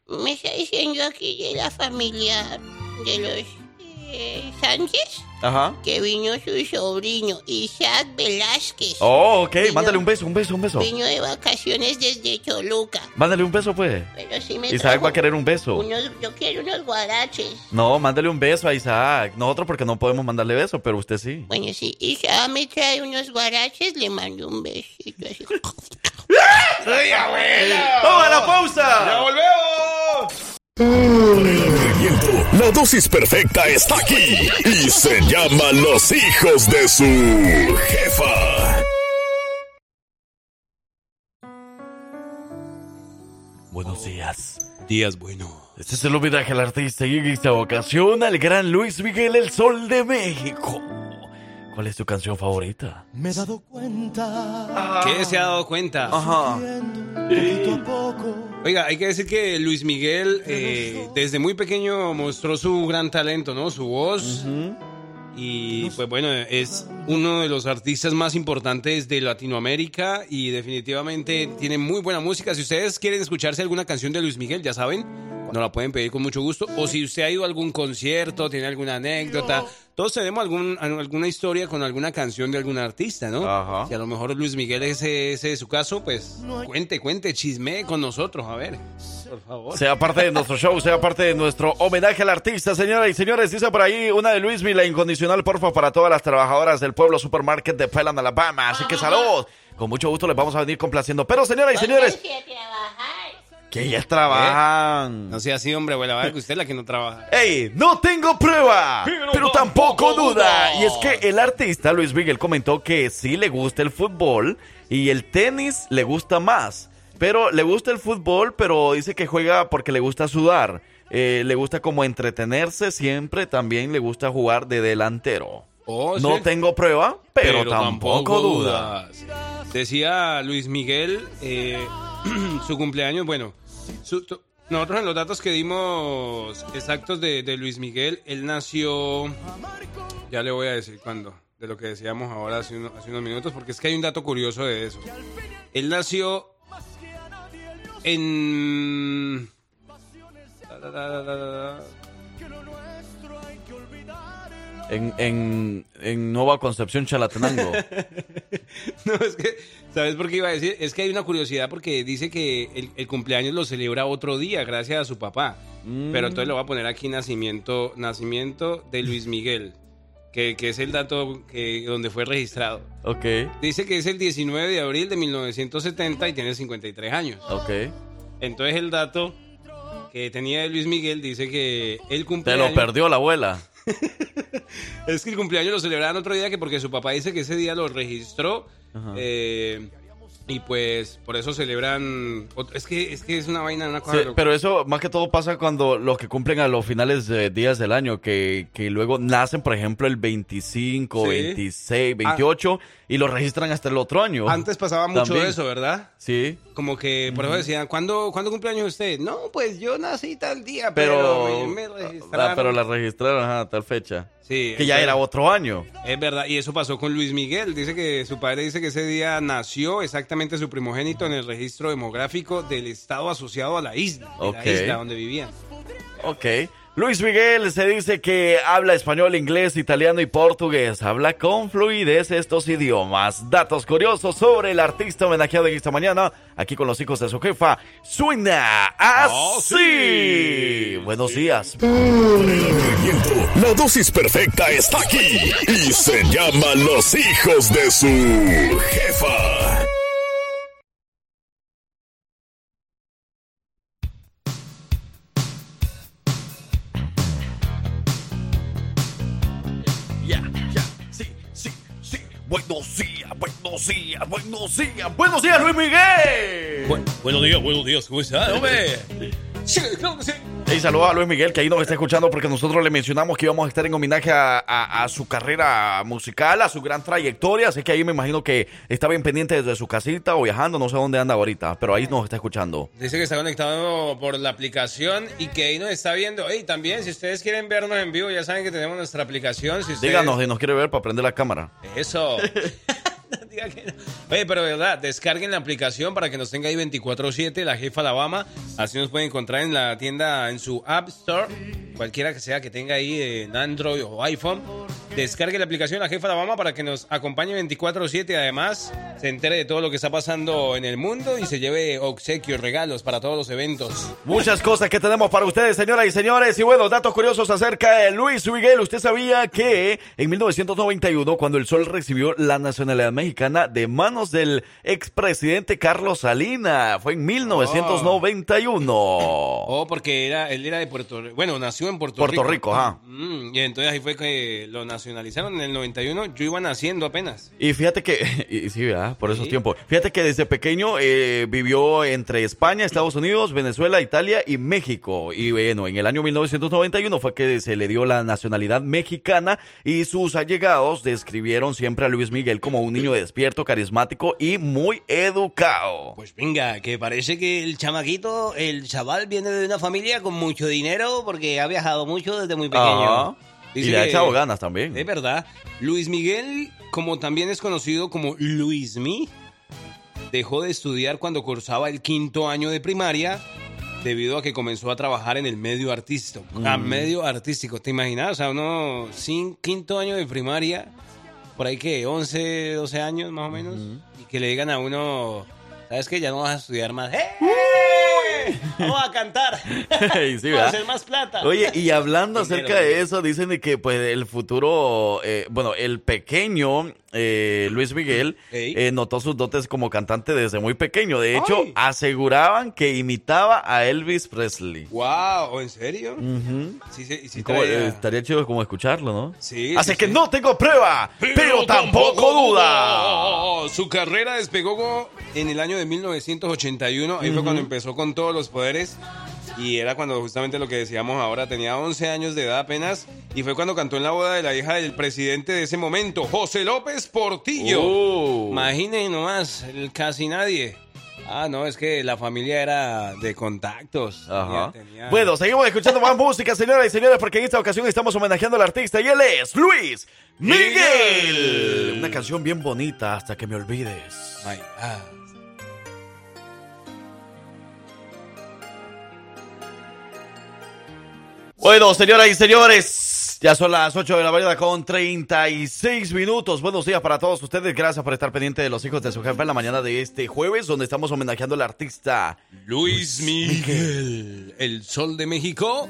Me está diciendo aquí de la familia de los eh, Sánchez, Ajá. que vino su sobrino, Isaac Velázquez. Oh, ok. Vino- Mándale un beso, un beso, un beso. Vino de vacaciones desde Choluca. Mándale un beso, pues. Pero sí me Isaac va a querer un beso. Unos, yo quiero unos guaraches. No, mándale un beso a Isaac. Nosotros porque no podemos mandarle beso, pero usted sí. Bueno, si Isaac me trae unos guaraches, le mando un besito así. ¡Ay, abuela! ¡Vamos a la pausa! ¡Ya volvemos! La dosis perfecta está aquí y se llama Los hijos de su jefa. Buenos días. Días bueno. Este es el homenaje al artista y en esta ocasión al gran Luis Miguel, el Sol de México. ¿Cuál es tu canción favorita? Me he dado cuenta. ¿Qué se ha dado cuenta? Ajá. Poquito a poco. Oiga, hay que decir que Luis Miguel eh, desde muy pequeño mostró su gran talento, ¿no? Su voz. Y pues bueno, es uno de los artistas más importantes de Latinoamérica y definitivamente tiene muy buena música. Si ustedes quieren escucharse alguna canción de Luis Miguel, ya saben, nos la pueden pedir con mucho gusto. O si usted ha ido a algún concierto, tiene alguna anécdota, todos tenemos algún, alguna historia con alguna canción de algún artista, ¿no? Ajá. Si a lo mejor Luis Miguel ese, ese es su caso, pues cuente, cuente, chisme con nosotros, a ver, por favor. Sea parte de nuestro show, sea parte de nuestro homenaje al artista, señoras y señores. Dice por ahí una de Luis Miguel, la incondicional, porfa, para todas las trabajadoras del pueblo supermarket de Pelan, Alabama. Así que salud. Con mucho gusto les vamos a venir complaciendo. Pero, señoras y señores, trabajar. Que ellas trabajan. No sea así, hombre, abuela, va, que usted es la que no trabaja. ¡Ey! No tengo prueba, pero, tampoco duda. Y es que el artista Luis Miguel comentó que sí le gusta el fútbol y el tenis le gusta más. Pero le gusta el fútbol, pero dice que juega porque le gusta sudar. Eh, le gusta como entretenerse siempre. También le gusta jugar de delantero. Oh, no sí. tengo prueba, pero, tampoco, duda. Decía Luis Miguel, eh, su cumpleaños, bueno, su- nosotros en los datos que dimos exactos de, de Luis Miguel, él nació, ya le voy a decir cuándo, de lo que decíamos ahora hace, uno- hace unos minutos, porque es que hay un dato curioso de eso. Él nació en... En, en, en Nueva Concepción, Chalatenango. No, es que, ¿sabes por qué iba a decir? Es que hay una curiosidad porque dice que el, el cumpleaños lo celebra otro día gracias a su papá. Mm. Pero entonces lo va a poner aquí nacimiento, nacimiento de Luis Miguel, que, que es el dato que, donde fue registrado. ok, Dice que es el 19 de abril de 1970 y tiene 53 años. ok. Entonces el dato que tenía de Luis Miguel dice que el Te cumpleaños... lo perdió la abuela. Es que el cumpleaños lo celebraban otro día que porque su papá dice que ese día lo registró. Eh, y pues por eso celebran. Es que es que es una vaina, una cosa. Sí, pero eso más que todo pasa cuando los que cumplen a los finales de días del año, que, que luego nacen, por ejemplo, el 25, Sí. 26, 28 y lo registran hasta el otro año. Antes pasaba mucho También. eso, ¿verdad? Sí, Como que por eso decían, ¿cuándo, ¿cuándo cumpleaños usted? No, pues yo nací tal día, pero, pero, me, registraron. pero la registraron a tal fecha. Sí, Que ya era otro año. Es verdad, y eso pasó con Luis Miguel. Dice que su padre dice que ese día nació exactamente su primogénito en el registro demográfico del estado asociado a la isla, la isla donde vivían. Ok. Luis Miguel se dice que habla español, inglés, italiano y portugués. Habla con fluidez estos idiomas. Datos curiosos sobre el artista homenajeado en esta mañana, aquí con los hijos de su jefa. Suena así. Buenos días. La dosis perfecta está aquí y se llama Los hijos de su jefa. Buenos días, buenos días. Luis Miguel. buenos días, buenos días, ¿cómo está, hombre? Sí, claro que sí. Saludos a Luis Miguel, que ahí nos está escuchando porque nosotros le mencionamos que íbamos a estar en homenaje a, a- a su carrera musical, a su gran trayectoria. Así que ahí me imagino que está bien pendiente desde su casita o viajando, no sé dónde anda ahorita, pero ahí nos está escuchando. Dice que está conectado por la aplicación y que ahí nos está viendo. Y también, si ustedes quieren vernos en vivo, ya saben que tenemos nuestra aplicación. Si ustedes... Díganos si nos quiere ver para prender la cámara. Eso. Oye, pero de verdad, descarguen la aplicación para que nos tenga ahí 24-7, la jefa Alabama. Así nos pueden encontrar en la tienda, en su App Store, cualquiera que sea que tenga ahí en Android o iPhone. Descargue la aplicación La Jefa Alabama para que nos acompañe 24-7. Además, se entere de todo lo que está pasando en el mundo y se lleve obsequios, regalos para todos los eventos. Muchas cosas que tenemos para ustedes, señoras y señores. Y bueno, datos curiosos acerca de Luis Miguel. Usted sabía que en 1991, cuando el Sol recibió la nacionalidad mexicana de manos del expresidente Carlos Salina, fue en 1991. Oh, porque era, él era de Puerto Rico. Bueno, nació en Puerto, Puerto Rico. Rico, ajá. Mm, y entonces ahí fue que lo nacionalizaron en el 91. Yo iba naciendo apenas. Y fíjate que, y sí, ¿verdad? Por esos Sí. tiempos. Fíjate que desde pequeño eh, vivió entre España, Estados Unidos, Venezuela, Italia y México. Y bueno, en el año 1991 fue que se le dio la nacionalidad mexicana y sus allegados describieron siempre a Luis Miguel como un niño despierto, carismático y muy educado. Pues venga, que parece que el chamaquito, el chaval viene de una familia con mucho dinero porque ha viajado mucho desde muy pequeño. Ajá. Y le ha echado ganas también. Es verdad. Luis Miguel, como también es conocido como Luismi, dejó de estudiar cuando cursaba el quinto año de primaria debido a que comenzó a trabajar en el medio artístico. A Mm. medio artístico, ¿te imaginas? O sea, uno sin quinto año de primaria, por ahí que 11, 12 años más o menos, y que le digan a uno, ¿sabes qué? Ya no vas a estudiar más. ¡Eh! Vamos a cantar. Y sí, Vamos a hacer más plata. Oye, y hablando acerca de eso, dicen de que pues el futuro, eh, bueno, el pequeño eh, Luis Miguel eh, notó sus dotes como cantante desde muy pequeño. De hecho, Ay. aseguraban que imitaba a Elvis Presley. Wow, ¿en serio? Ujú. Sí, sí, sí Como, traía- eh, estaría chido como escucharlo, ¿no? Sí, Así sí, que no tengo prueba, pero, tampoco duda. duda. Su carrera despegó en el año de 1981. Ahí fue cuando empezó con todos los poderes. Y era cuando justamente lo que decíamos ahora, tenía 11 años de edad apenas. Y fue cuando cantó en la boda de la hija del presidente de ese momento, José López Portillo. Oh. Imaginen nomás, el casi nadie. Ah, no, es que la familia era de contactos. Ajá. Tenía- tenía- Bueno, seguimos escuchando más música, señoras y señores, porque en esta ocasión estamos homenajeando al artista y él es Luis Miguel. Una canción bien bonita hasta que me olvides. My God. Bueno, señoras y señores, ya son las 8 de la mañana con 36 minutos. Buenos días para todos ustedes. Gracias por estar pendiente de los hijos de su jefe en la mañana de este jueves, donde estamos homenajeando al artista Luis Miguel, el sol de México.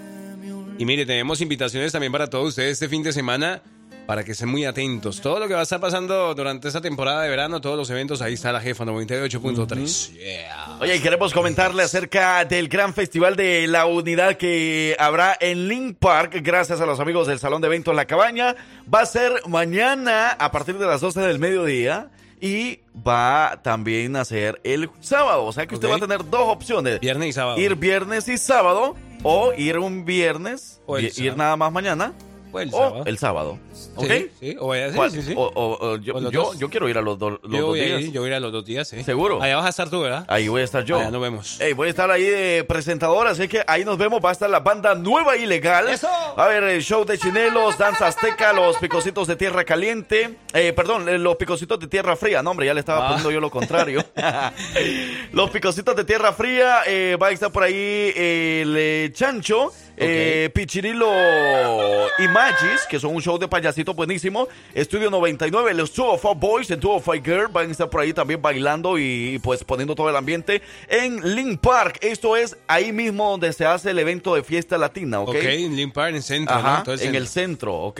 Y mire, tenemos invitaciones también para todos ustedes este fin de semana para que estén muy atentos. Todo lo que va a estar pasando durante esta temporada de verano, todos los eventos, ahí está la jefa 98.3. Yeah. Oye, queremos comentarle acerca del gran festival de la unidad que habrá en Link Park, gracias a los amigos del Salón de Eventos La Cabaña. Va a ser mañana a partir de las 12 del mediodía. Y va también a ser el sábado. O sea que usted va a tener dos opciones. Viernes y sábado. Ir viernes y sábado. O ir un viernes. O ir sábado. nada más mañana. El o sábado. el sábado. ¿Ok? Sí, sí, o vaya a ser, ¿Cuál? sí, sí. O- o- o yo, yo, quiero ir a los, do- los Yo dos voy, a días. ir, yo voy a ir a los dos días, sí. ¿Seguro? Allá vas a estar tú, ¿verdad? Ahí voy a estar yo. Allá nos vemos. Ey, voy a estar ahí de presentador, así que ahí nos vemos. Va a estar la banda Nueva Ilegal. ¡Eso! A haber el show de chinelos, danza azteca, los picocitos de tierra caliente. Eh, perdón, eh, los picocitos de tierra fría. No, hombre, ya le estaba Ah. poniendo yo lo contrario. los picocitos de tierra fría. eh, va a estar por ahí el eh, Chancho, eh, Pichirilo y Magis, que son un show de payasito buenísimo. Estudio 99, los Two of Our Boys and Two of Our Girls van a estar por ahí también bailando y, pues poniendo todo el ambiente en Link Park. Esto es ahí mismo donde se hace el evento de fiesta latina, ¿ok? Ok, en Link Park, en el centro, ¿no? Ajá, Todo el en centro. el centro, ¿ok?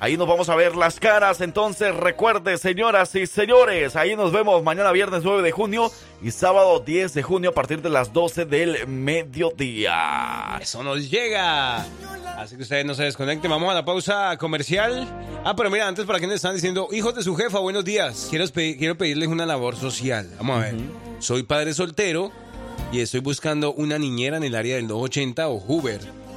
Ahí nos vamos a ver las caras. Entonces, recuerde, señoras y señores, ahí nos vemos mañana viernes 9 de junio y sábado 10 de junio a partir de las 12 del mediodía. Eso nos llega. Así que ustedes no se desconecten. Vamos a la pausa comercial. Ah, pero mira, antes para quienes están diciendo, hijos de su jefa, buenos días. Quiero, quiero pedirles una labor social. Vamos a ver. Soy padre soltero y estoy buscando una niñera en el área del 280 o Hoover.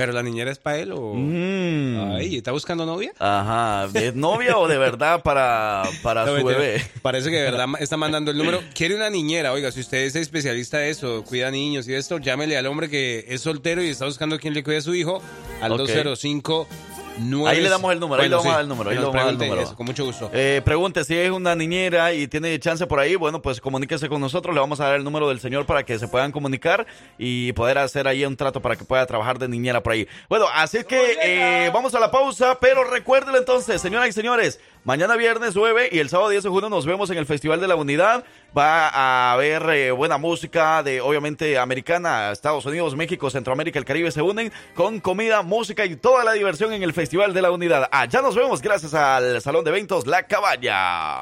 Pero la niñera es para él o. Mm. Ay, ¿está buscando novia? Ajá, ¿es novia o de verdad para, para No, su mentira. bebé? Parece que de verdad está mandando el número. Quiere una niñera. Oiga, si usted es especialista de eso, cuida niños y esto, llámele al hombre que es soltero y está buscando quien le cuide a su hijo al Ok. 205 Ahí le damos el número, ahí le vamos a dar el número, ahí le vamos a dar el pregunte número. eso, con mucho gusto. Eh, pregunte si es una niñera y tiene chance por ahí, bueno, pues comuníquese con nosotros, le vamos a dar el número del señor para que se puedan comunicar y poder hacer ahí un trato para que pueda trabajar de niñera por ahí. Bueno, así que eh, vamos a la pausa, pero recuérdenlo entonces, señoras y señores, mañana viernes 9 y el sábado 10 de junio nos vemos en el Festival de la Unidad. Va a haber eh, buena música de, obviamente, americana, Estados Unidos, México, Centroamérica, el Caribe se unen con comida, música y toda la diversión en el Festival de la Unidad. Allá nos vemos gracias al Salón de Eventos La Cabaña.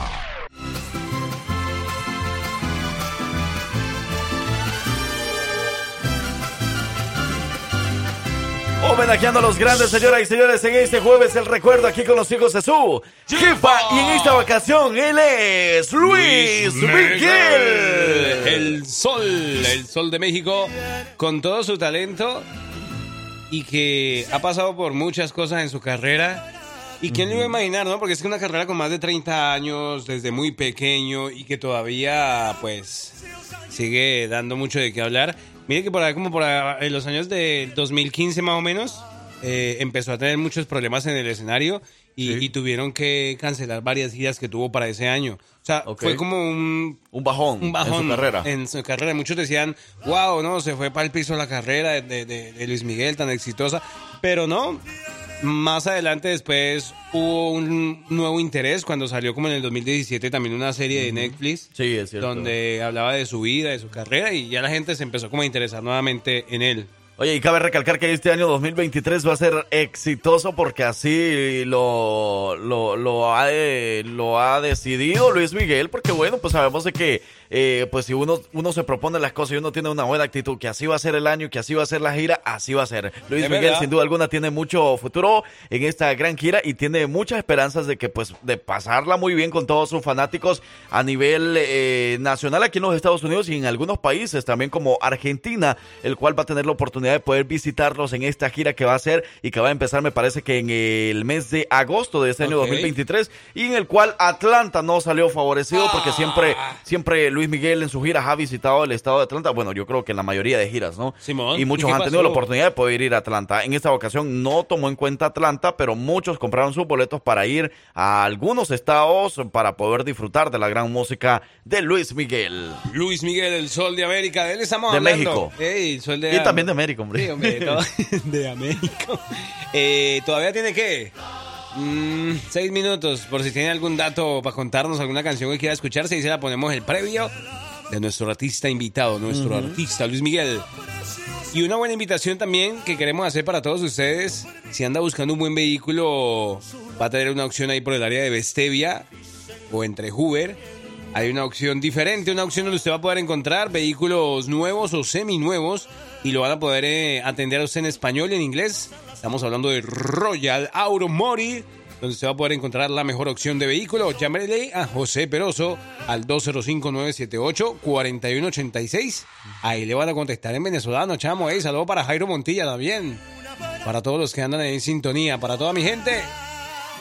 Homenajeando a los grandes, señoras y señores, en este jueves el recuerdo aquí con los hijos de su jefa. Y en esta ocasión él es Luis Miguel. El sol, el sol de México, con todo su talento y que ha pasado por muchas cosas en su carrera. ¿Y quién le iba a imaginar, no? Porque es que una carrera con más de 30 años, desde muy pequeño y que todavía, pues, sigue dando mucho de qué hablar. Mire que por ahí, como por ahí, en los años de 2015 más o menos, eh, empezó a tener muchos problemas en el escenario y, y tuvieron que cancelar varias giras que tuvo para ese año. O sea, fue como un... Un bajón, Un bajón en su carrera. en su carrera. Muchos decían, wow, no, se fue para el piso la carrera de- de Luis Miguel tan exitosa. Pero no, más adelante después hubo un nuevo interés cuando salió como en el 2017 también una serie de Netflix. Sí, es cierto. Donde hablaba de su vida, de su carrera y ya la gente se empezó como a interesar nuevamente en él. Oye, y cabe recalcar que este año 2023 va a ser exitoso porque así lo, lo, lo, ha, de- lo ha decidido Luis Miguel, porque bueno, pues sabemos de que eh, pues si uno, uno se propone las cosas y uno tiene una buena actitud, que así va a ser el año, que así va a ser la gira, así va a ser. Luis Es Miguel verdad. sin duda alguna tiene mucho futuro en esta gran gira y tiene muchas esperanzas de que pues de pasarla muy bien con todos sus fanáticos a nivel eh, nacional aquí en los Estados Unidos y en algunos países también como Argentina, el cual va a tener la oportunidad de poder visitarlos en esta gira que va a hacer y que va a empezar me parece que en el mes de agosto de este año Ok. 2023 y en el cual Atlanta no salió favorecido porque siempre siempre Luis Miguel en sus giras ha visitado el estado de Atlanta, bueno, yo creo que en la mayoría de giras, ¿no? Simón, y muchos ¿y qué han tenido la oportunidad de poder ir a Atlanta. En esta ocasión no tomó en cuenta Atlanta, pero muchos compraron sus boletos para ir a algunos estados para poder disfrutar de la gran música de Luis Miguel. Luis Miguel, el sol de América, de él estamos De hablando. México. Sol de Y también de América, hombre. Sí, hombre, de, de América. Eh, ¿Todavía tiene qué? Mm, seis minutos, por si tiene algún dato para contarnos, alguna canción que quiera escucharse, y se la ponemos el previo de nuestro artista invitado, nuestro Ujú. artista Luis Miguel. Y una buena invitación también que queremos hacer para todos ustedes. Si anda buscando un buen vehículo, va a tener una opción ahí por el área de Bestevia o entre Hoover. Hay una opción diferente, una opción donde usted va a poder encontrar vehículos nuevos o seminuevos y lo van a poder eh, atender a usted en español y en inglés. Estamos hablando de Royal Automori, donde usted va a poder encontrar la mejor opción de vehículo. Llámele a José Peroso al 205-978-4186. Ahí le van a contestar en venezolano, chamo. Ey, saludo para Jairo Montilla también. Para todos los que andan en sintonía, para toda mi gente.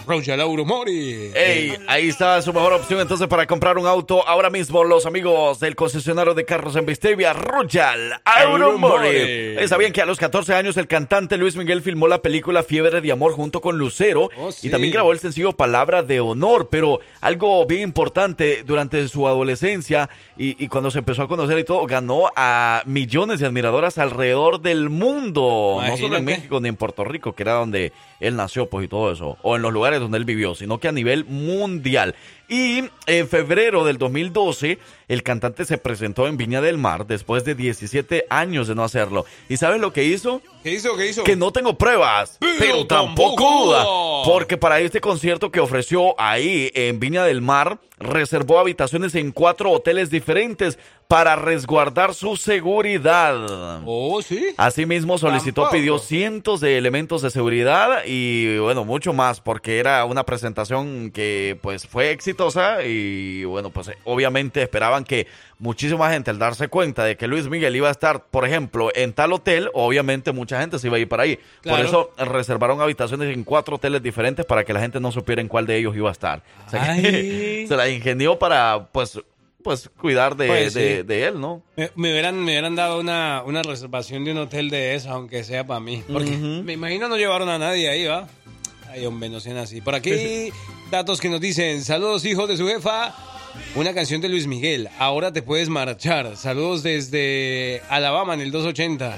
Royal Automori. Ey, ahí está su mejor opción entonces para comprar un auto ahora mismo los amigos del concesionario de carros en Vistevia, Royal Automori. Automori. Eh, ¿Sabían que a los 14 años el cantante Luis Miguel filmó la película Fiebre de Amor junto con Lucero Oh, sí. y también grabó el sencillo Palabra de Honor? Pero algo bien importante durante su adolescencia y, y cuando se empezó a conocer y todo, ganó a millones de admiradoras alrededor del mundo, no solo en. México ni en Puerto Rico, que era donde él nació, pues y todo eso, o en los lugares donde él vivió, sino que a nivel mundial. Y en febrero del 2012, el cantante se presentó en Viña del Mar después de 17 años de no hacerlo. ¿Y sabes lo que hizo? ¿Qué hizo? ¿Qué hizo? Que no tengo pruebas, pero, tampoco tampoco duda. Porque para este concierto que ofreció ahí en Viña del Mar, reservó habitaciones en cuatro hoteles diferentes para resguardar su seguridad. Oh, sí. Asimismo, solicitó, Tampoco. pidió cientos de elementos de seguridad y bueno, mucho más, porque era una presentación que pues fue exitosa y bueno, pues obviamente esperaban que muchísima gente al darse cuenta de que Luis Miguel iba a estar, por ejemplo, en tal hotel, obviamente mucha gente se iba a ir para ahí. Claro. Por eso reservaron habitaciones en cuatro hoteles diferentes para que la gente no supiera en cuál de ellos iba a estar. O sea, que Ay. se la ingenió para pues pues cuidar de, Pues, sí. de- él, ¿no? Me, me hubieran, me hubieran dado una, una reservación de un hotel de eso, aunque sea para mí. Porque me imagino no llevaron a nadie ahí, ¿va? Ay, hombre, no sean así. Por aquí, datos que nos dicen. Saludos, hijos de su jefa. Una canción de Luis Miguel. Ahora te puedes marchar. Saludos desde Alabama en el 280.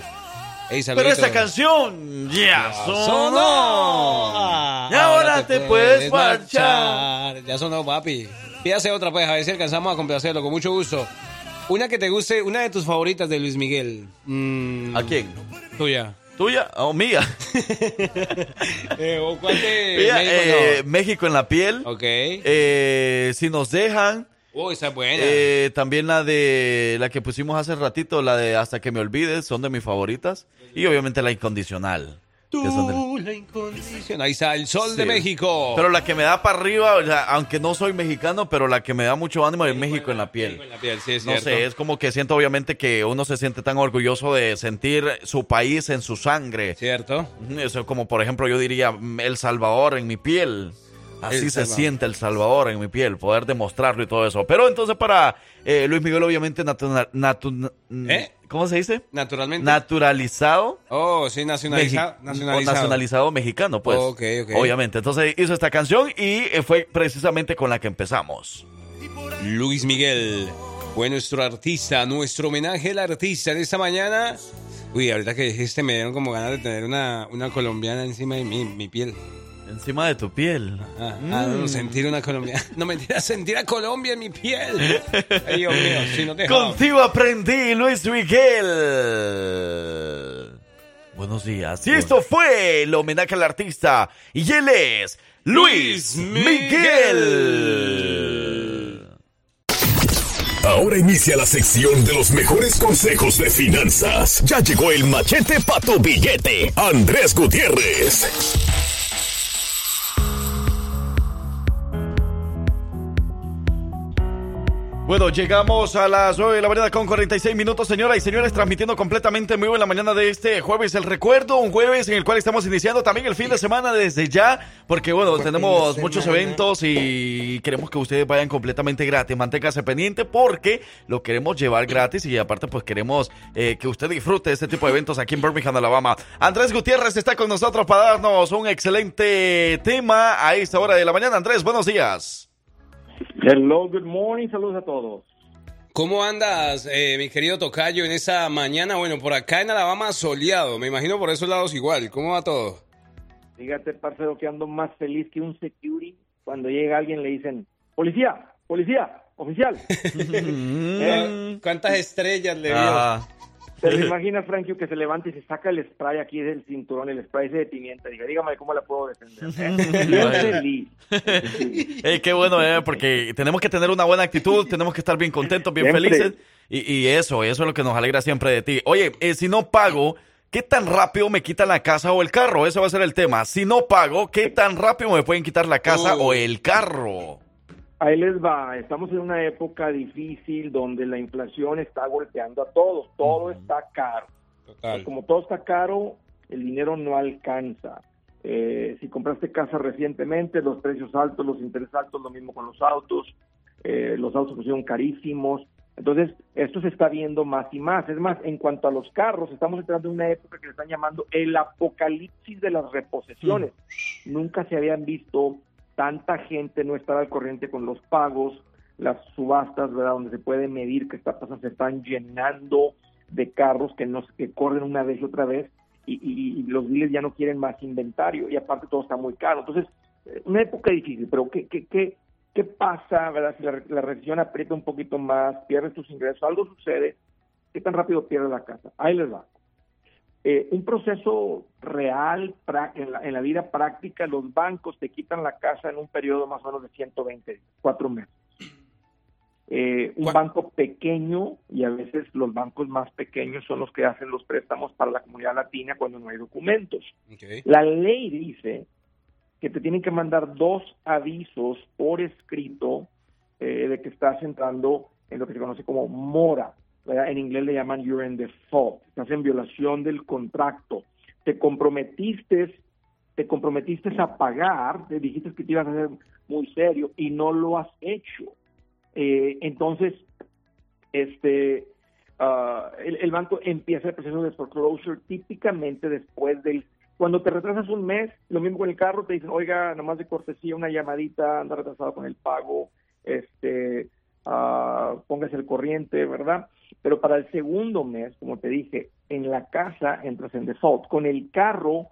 Ey, Pero esta canción ya sonó. ahora te puedes marchar. Ya sonó, papi. Pídase otra, pues, a ver si alcanzamos a complacerlo, con mucho gusto. Una que te guste, una de tus favoritas de Luis Miguel. Mm, ¿A quién? Tuya. ¿Tuya o mía? Eh, ¿o cuál de Mira, México? eh, México en la piel. Ok. Eh, si nos dejan. Uy, esa es buena. Eh, también la de la que pusimos hace ratito, la de Hasta que me olvides, son de mis favoritas. Y obviamente la incondicional. Tú, la incondicional. Ahí está, el sol de. México. Pero la que me da para arriba, o sea, aunque no soy mexicano, pero la que me da mucho ánimo es México en la piel. En la piel, sí, es No cierto. sé, es como que siento obviamente que uno se siente tan orgulloso de sentir su país en su sangre. Cierto. Eso como por ejemplo yo diría mm, El Salvador en mi piel. Así El se Salvador. siente El Salvador en mi piel, poder demostrarlo y todo eso. Pero entonces para eh, Luis Miguel obviamente natu- natu- ¿Eh? ¿cómo se dice? Naturalmente. Naturalizado. oh, sí, Mexi- nacionalizado. o nacionalizado mexicano, pues. Ok, ok. Obviamente. Entonces hizo esta canción y eh, fue precisamente con la que empezamos. Luis Miguel fue nuestro artista, nuestro homenaje al artista de esta mañana. Uy, ahorita que dijiste me dieron como ganas de tener una, una colombiana encima de mi, mi piel. Encima de tu piel. Ah, ah, no, Mm. sentir una colombiana. No mentira, sentir a Colombia en mi piel. Ay, Dios mío, si no te. Contigo aprendí, Luis Miguel. Buenos días. Y esto fue el homenaje al artista. Y él es Luis Miguel. Ahora inicia la sección de los mejores consejos de finanzas. Ya llegó el machete para tu billete. Andrés Gutiérrez. Bueno, llegamos a las 9 de la mañana con 46 minutos, señoras y señores, transmitiendo completamente en vivo en la mañana de este jueves el recuerdo, un jueves en el cual estamos iniciando también el fin de semana desde ya, porque bueno, tenemos muchos eventos y queremos que ustedes vayan completamente gratis, manténgase pendiente porque lo queremos llevar gratis y aparte pues queremos eh, que usted disfrute de este tipo de eventos aquí en Birmingham, Alabama. Andrés Gutiérrez está con nosotros para darnos un excelente tema a esta hora de la mañana. Andrés, buenos días. Hello, good morning, saludos a todos. ¿Cómo andas, eh, mi querido Tocayo, en esa mañana? Bueno, por acá en Alabama soleado, me imagino por esos lados igual. ¿Cómo va todo? Fíjate, parcero, que ando más feliz que un security cuando llega alguien le dicen, policía, policía, oficial. ¿Eh? ¿Cuántas estrellas le dio? Ah. ¿Te lo imaginas, Frankie, que se levanta y se saca el spray aquí del cinturón, el spray ese de pimienta? Diga, dígame cómo la puedo defender. ¿eh? Bien feliz. Ey, qué bueno, eh, porque tenemos que tener una buena actitud, tenemos que estar bien contentos, bien Siempre. felices. Y, y eso, eso es lo que nos alegra siempre de ti. Oye, eh, si no pago, ¿qué tan rápido me quitan la casa o el carro? Ese va a ser el tema. Si no pago, ¿qué tan rápido me pueden quitar la casa Uh. o el carro? Ahí les va, estamos en una época difícil donde la inflación está golpeando a todos, todo está caro. Total. Como todo está caro, el dinero no alcanza. Eh, si compraste casa recientemente, los precios altos, los intereses altos, lo mismo con los autos, eh, los autos pusieron carísimos. Entonces, esto se está viendo más y más. Es más, en cuanto a los carros, estamos entrando en una época que le están llamando el apocalipsis de las reposesiones. Nunca se habían visto tanta gente no estar al corriente con los pagos, las subastas, ¿verdad? Donde se puede medir qué está pasando, se están llenando de carros que no que corren una vez y otra vez y los dealers ya no quieren más inventario y aparte todo está muy caro. Entonces, eh, una época difícil, pero ¿qué, qué, qué, qué pasa, verdad? Si la, la recesión aprieta un poquito más, pierdes tus ingresos, algo sucede, ¿qué tan rápido pierdes la casa? Ahí les va. Eh, un proceso real pra- en la, en la vida práctica, los bancos te quitan la casa en un periodo más o menos de 120 días, cuatro meses. Eh, un banco pequeño, y a veces los bancos más pequeños son los que hacen los préstamos para la comunidad latina cuando no hay documentos. La ley dice que te tienen que mandar dos avisos por escrito eh, de que estás entrando en lo que se conoce como mora. En inglés le llaman you're in default. Estás en violación del contrato. Te comprometiste, te comprometiste a pagar, te dijiste que te ibas a hacer muy serio y no lo has hecho. Eh, entonces, este, ah, el, el banco empieza el proceso de foreclosure típicamente después del Cuando te retrasas un mes, lo mismo con el carro, te dicen, oiga, nomás de cortesía, una llamadita, anda retrasado con el pago, este, ah, póngase el corriente, ¿verdad? Pero para el segundo mes, como te dije, en la casa entras en default. Con el carro,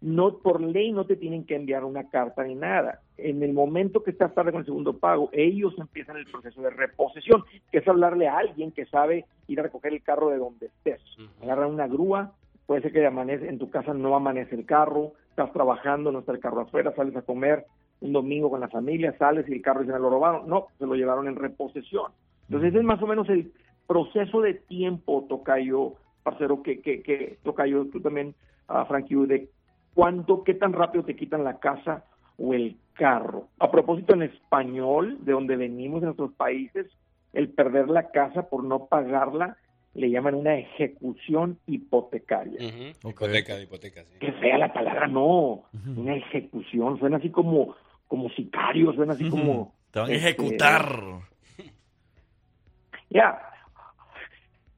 no por ley no te tienen que enviar una carta ni nada. En el momento que estás tarde con el segundo pago, ellos empiezan el proceso de reposición, que es hablarle a alguien que sabe ir a recoger el carro de donde estés. Agarran una grúa, puede ser que amanece, en tu casa no amanece el carro, estás trabajando, no está el carro afuera, sales a comer un domingo con la familia, sales y el carro se lo robaron. No, se lo llevaron en reposición. Entonces, ese es más o menos el proceso de tiempo, Tocayo, parcero, que, que, que Tocayo, tú también, uh, Frankie, de cuánto, qué tan rápido te quitan la casa o el carro. A propósito, en español, de donde venimos en nuestros países, el perder la casa por no pagarla le llaman una ejecución hipotecaria. Hipoteca, hipoteca, sí. Que fea la palabra, no. Una ejecución, suena así como, como sicario, suena así como... Te van a este, ejecutar. Ya.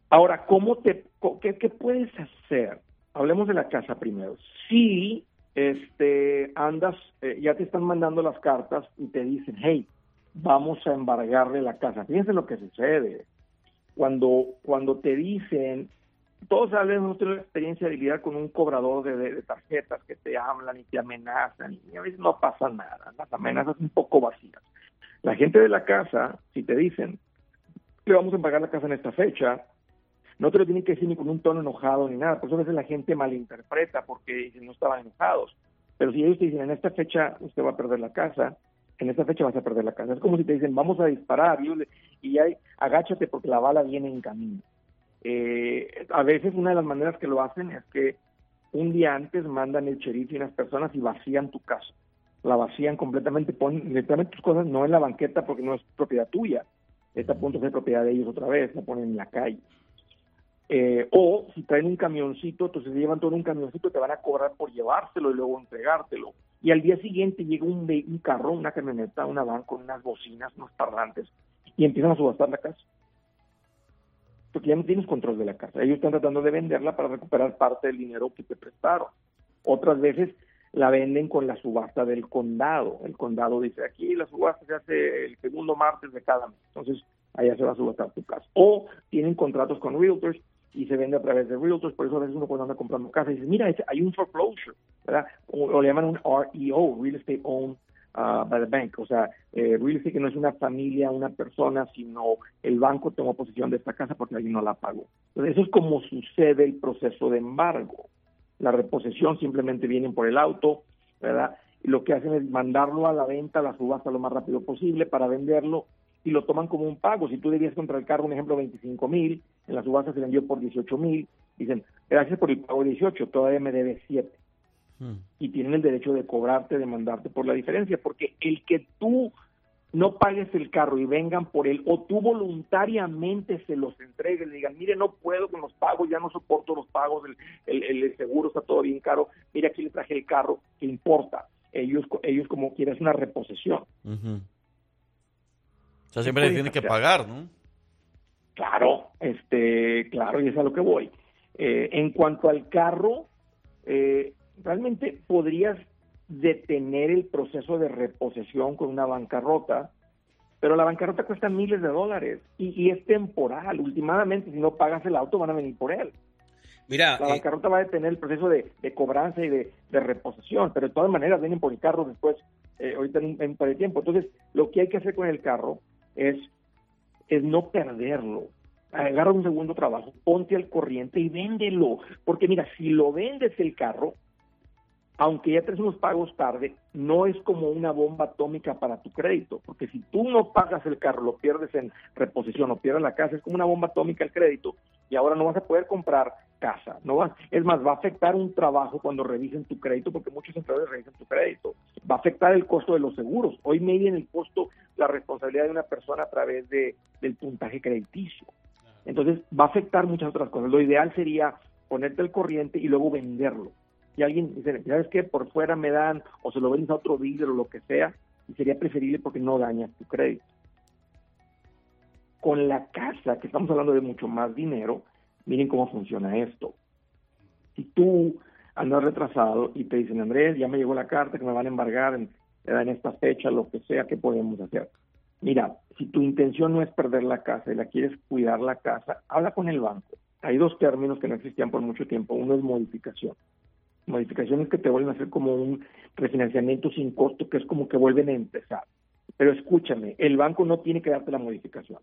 Ahora, ¿cómo te, qué, qué puedes hacer? Hablemos de la casa primero. Si este, andas, eh, ya te están mandando las cartas y te dicen, hey, vamos a embargarle la casa. Fíjense lo que sucede. Cuando, cuando te dicen, todos sabemos tener la experiencia de lidiar con un cobrador de, de- tarjetas que te hablan y te amenazan y a veces no pasa nada, las amenazas un poco vacías. La gente de la casa, si te dicen, le vamos a embargar la casa en esta fecha, no te lo tienen que decir ni con un tono enojado ni nada, por eso a veces la gente malinterpreta porque no estaban enojados. Pero si ellos te dicen en esta fecha usted va a perder la casa, en esta fecha vas a perder la casa. Es como si te dicen vamos a disparar y, y ya agáchate porque la bala viene en camino. Eh, a veces una de las maneras que lo hacen es que un día antes mandan el sheriff y unas personas y vacían tu casa. La vacían completamente, ponen directamente tus cosas no en la banqueta porque no es propiedad tuya. Está a punto de ser propiedad de ellos otra vez, la ponen en la calle. Eh, o si traen un camioncito, entonces llevan todo un camioncito, te van a cobrar por llevárselo y luego entregártelo. Y al día siguiente llega un, un carro, una camioneta, una van con unas bocinas, unos parlantes, y empiezan a subastar la casa. Porque ya no tienes control de la casa. Ellos están tratando de venderla para recuperar parte del dinero que te prestaron. Otras veces la venden con la subasta del condado. El condado dice, aquí la subasta se hace el segundo martes de cada mes. Entonces, allá se va a subastar tu casa. O tienen contratos con realtors y se vende a través de realtors. Por eso a veces uno cuando anda comprando casa dice, mira, hay un foreclosure, ¿verdad? O, o le llaman un REO, Real Estate Owned uh, by the Bank. O sea, eh, real estate no es una familia, una persona, sino el banco tomó posesión de esta casa porque alguien no la pagó. Entonces, eso es como sucede el proceso de embargo. La reposesión simplemente vienen por el auto, ¿verdad? Y lo que hacen es mandarlo a la venta, a la subasta lo más rápido posible para venderlo y lo toman como un pago. Si tú debías contra el carro, un ejemplo, 25 mil, en la subasta se vendió por 18 mil, dicen, gracias por el pago de 18, todavía me debes 7. Y tienen el derecho de cobrarte, de mandarte por la diferencia, porque el que tú no pagues el carro y vengan por él, o tú voluntariamente se los entregues, le digan, mire, no puedo con los pagos, ya no soporto los pagos, el, el, el seguro está todo bien caro, mire, aquí le traje el carro, ¿qué importa? Ellos, ellos como quieran, es una reposesión. Ujú. O sea, siempre le tiene que pagar, ¿no? Claro, este, claro, y es a lo que voy. Eh, en cuanto al carro, eh, realmente podrías detener el proceso de reposesión con una bancarrota, pero la bancarrota cuesta miles de dólares y, y es temporal. Últimamente, si no pagas el auto, van a venir por él. Mira, La eh, bancarrota va a detener el proceso de, de cobranza y de, de reposesión, pero de todas maneras vienen por el carro después, eh, ahorita en, en, para el tiempo. Entonces, lo que hay que hacer con el carro es, es no perderlo. Agarra un segundo trabajo, ponte al corriente y véndelo. Porque mira, si lo vendes el carro, aunque ya traes unos pagos tarde, no es como una bomba atómica para tu crédito, porque si tú no pagas el carro, lo pierdes en reposición o pierdes la casa, es como una bomba atómica el crédito y ahora no vas a poder comprar casa, no vas, es más, va a afectar un trabajo cuando revisen tu crédito, porque muchos empleadores revisan tu crédito, va a afectar el costo de los seguros, hoy miden el costo, la responsabilidad de una persona a través de, del puntaje crediticio, entonces va a afectar muchas otras cosas, lo ideal sería ponerte al corriente y luego venderlo, y alguien dice, ¿sabes qué? Por fuera me dan, o se lo vendes a otro dealer o lo que sea, y sería preferible porque no dañas tu crédito. Con la casa, que estamos hablando de mucho más dinero, miren cómo funciona esto. Si tú andas retrasado y te dicen, Andrés, ya me llegó la carta que me van a embargar en, en esta fecha, lo que sea, ¿qué podemos hacer? Mira, si tu intención no es perder la casa y la quieres cuidar la casa, habla con el banco. Hay dos términos que no existían por mucho tiempo. Uno es modificación. Modificación es que te vuelven a hacer como un refinanciamiento sin costo, que es como que vuelven a empezar. Pero escúchame, el banco no tiene que darte la modificación.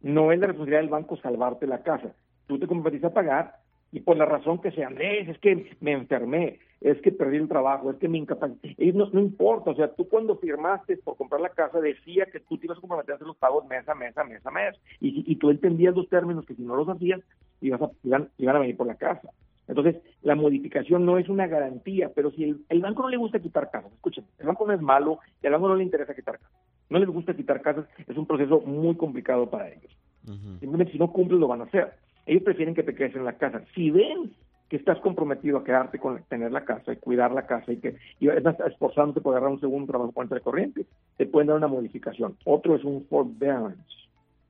No es la responsabilidad del banco salvarte la casa. Tú te comprometiste a pagar y por la razón que sea, Andrés, es que me enfermé, es que perdí el trabajo, es que me incapacité. No, no importa, o sea, tú cuando firmaste por comprar la casa decía que tú te ibas a comprometer a hacer los pagos mes a mes a mes a mes. Y, y tú entendías los términos que si no los hacías, ibas a, iban, iban a venir por la casa. Entonces, la modificación no es una garantía, pero si el, el banco no le gusta quitar casas, escuchen, el banco no es malo y al banco no le interesa quitar casas. No les gusta quitar casas, es un proceso muy complicado para ellos. Simplemente si no cumples lo van a hacer ellos prefieren que te quedes en la casa. Si ven que estás comprometido a quedarte con tener la casa y cuidar la casa y que y estás esforzándote por agarrar un segundo trabajo cuenta de corriente, te pueden dar una modificación. Otro es un forbearance,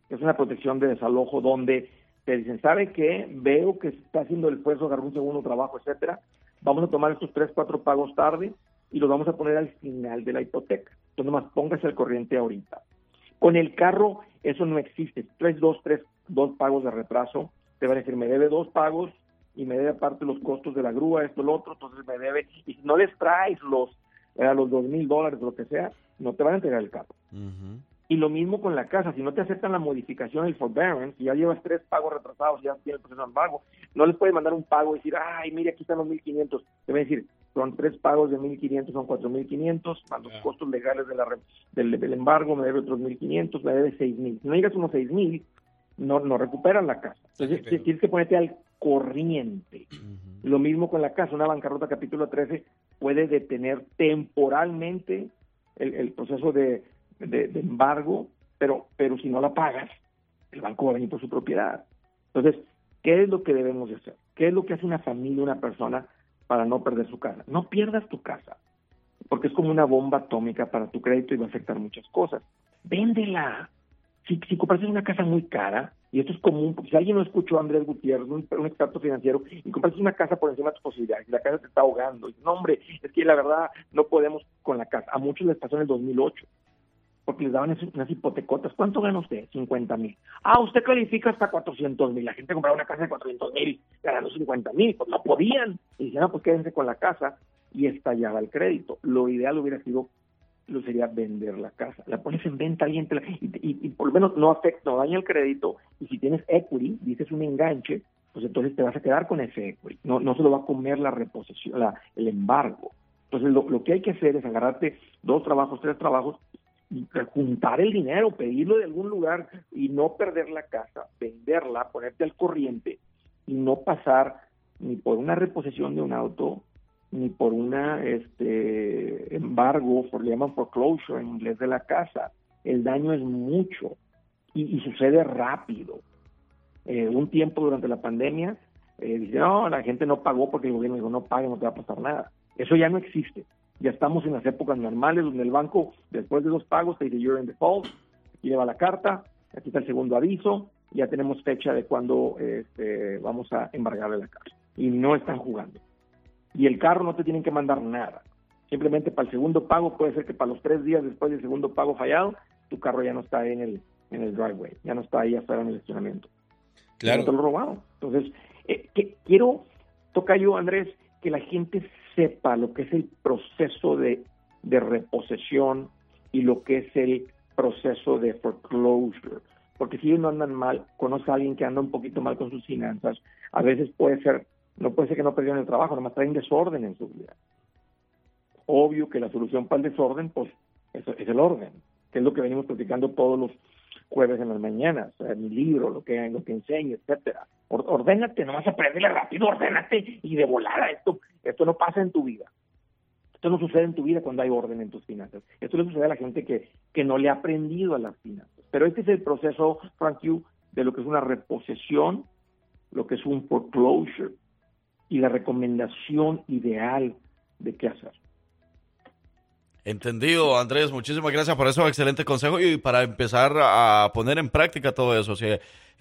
que es una protección de desalojo donde te dicen, ¿sabe qué? Veo que está haciendo el esfuerzo de agarrar un segundo trabajo, etcétera. Vamos a tomar estos tres, cuatro pagos tarde y los vamos a poner al final de la hipoteca. Entonces, nomás póngase al corriente ahorita. Con el carro, eso no existe. Tres, dos, tres, dos pagos de retraso te van a decir, me debe dos pagos y me debe aparte los costos de la grúa, esto, lo otro, entonces me debe, y si no les traes los, eh, los dos mil dólares, lo que sea, no te van a entregar el carro. Y lo mismo con la casa, si no te aceptan la modificación, el forbearance, si ya llevas tres pagos retrasados, ya tienes el proceso de embargo, no les puedes mandar un pago y decir, ay, mire, aquí están los 1.500. Te van a decir, son tres pagos de 1.500, son 4.500, más los costos legales de la, del, del embargo, me debe otros 1.500, me debe 6.000. Si no llegas a unos 6.000, no, no recuperan la casa. Entonces tienes que ponerte al corriente. Lo mismo con la casa, una bancarrota capítulo 13 puede detener temporalmente el, proceso de, de, embargo, pero, pero si no la pagas, el banco va a venir por su propiedad. Entonces, ¿qué es lo que debemos de hacer? ¿Qué es lo que hace una familia, una persona para no perder su casa? No pierdas tu casa, porque es como una bomba atómica para tu crédito y va a afectar muchas cosas. Véndela, si, si compraste una casa muy cara, y esto es común, porque si alguien no escuchó a Andrés Gutiérrez, un, experto financiero, y compraste una casa por encima de tus posibilidades, y la casa te está ahogando, y no, hombre, es que la verdad no podemos con la casa. A muchos les pasó en el 2008, porque les daban unas hipotecotas. ¿Cuánto gana usted? 50 mil. Ah, usted califica hasta 400 mil. La gente compraba una casa de 400 mil, ganando 50 mil, pues no podían. Y decían, no, pues quédense con la casa, y estallaba el crédito. Lo ideal hubiera sido lo sería vender la casa. La pones en venta, alguien te la, y, por lo menos no afecta, no daña el crédito, y si tienes equity, dices un enganche, pues entonces te vas a quedar con ese equity. No, no se lo va a comer la reposición, la, el embargo. Entonces lo, que hay que hacer es agarrarte dos trabajos, tres trabajos, y juntar el dinero, pedirlo de algún lugar y no perder la casa, venderla, ponerte al corriente y no pasar ni por una reposición de un auto, ni por una este embargo, por le llaman foreclosure en inglés de la casa. El daño es mucho y, sucede rápido. Eh, un tiempo durante la pandemia, eh, dice, no, la gente no pagó porque el gobierno dijo, no pague, no te va a pasar nada. Eso ya no existe. Ya estamos en las épocas normales donde el banco, después de dos pagos, te dice, you're in default, aquí lleva la carta, aquí está el segundo aviso, ya tenemos fecha de cuando este, vamos a embargarle la casa. Y no están jugando y el carro no te tienen que mandar nada. Simplemente para el segundo pago puede ser que para los tres días después del segundo pago fallado, tu carro ya no está en el, en el driveway, ya no está ahí afuera en el estacionamiento. Claro. No te lo robado. Entonces, eh, que, quiero, toca yo, Andrés, que la gente sepa lo que es el proceso de, de reposesión y lo que es el proceso de foreclosure. Porque si ellos no andan mal, conoce a alguien que anda un poquito mal con sus finanzas, a veces puede ser no puede ser que no perdieron el trabajo, nomás traen desorden en su vida. Obvio que la solución para el desorden, pues, es, es el orden, que es lo que venimos platicando todos los jueves en las mañanas, en mi libro, lo que, lo que enseño, etcétera. Ordénate, nomás aprenderle rápido, ordénate y de volar esto. Esto no pasa en tu vida. Esto no sucede en tu vida cuando hay orden en tus finanzas. Esto le sucede a la gente que, que no le ha aprendido a las finanzas. Pero este es el proceso, Frank Hugh, de lo que es una reposesión, lo que es un foreclosure, y la recomendación ideal de qué hacer. Entendido, Andrés. Muchísimas gracias por eso. Excelente consejo y para empezar a poner en práctica todo eso.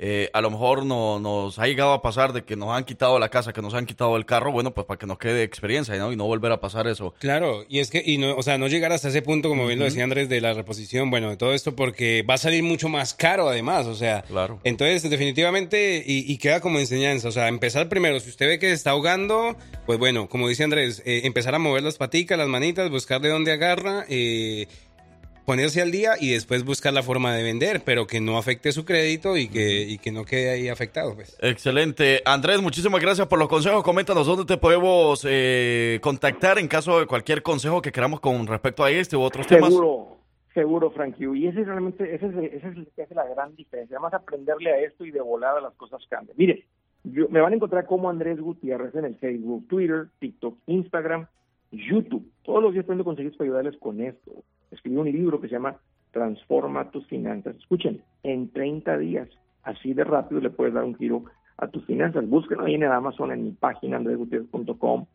Eh, a lo mejor no, nos ha llegado a pasar de que nos han quitado la casa, que nos han quitado el carro, bueno, pues para que nos quede experiencia, ¿no? Y no volver a pasar eso. Claro, y es que, y no, o sea, no llegar hasta ese punto, como bien lo decía Andrés, de la reposición, bueno, de todo esto, porque va a salir mucho más caro además, o sea. Claro. Entonces, definitivamente, y, y queda como enseñanza, o sea, empezar primero, si usted ve que se está ahogando, pues bueno, como dice Andrés, eh, empezar a mover las paticas, las manitas, buscar de dónde agarra, eh, ponerse al día y después buscar la forma de vender, pero que no afecte su crédito y que, y que no quede ahí afectado, pues. Excelente. Andrés, muchísimas gracias por los consejos. Coméntanos dónde te podemos eh, contactar en caso de cualquier consejo que queramos con respecto a este u otros temas. Seguro, seguro, Frankie. Y ese es realmente, ese es, ese es el que hace la gran diferencia. Además, aprenderle a esto y de volada las cosas cambian. Mire, yo- me van a encontrar como Andrés Gutiérrez en el Facebook, Twitter, TikTok, Instagram, YouTube. Todos los días tengo consejos para ayudarles con esto. Escribí un libro que se llama Transforma tus finanzas. Escuchen, en 30 días, así de rápido le puedes dar un giro a tus finanzas. Búsquenlo ahí en el Amazon, en mi página, andresgutierrez.com.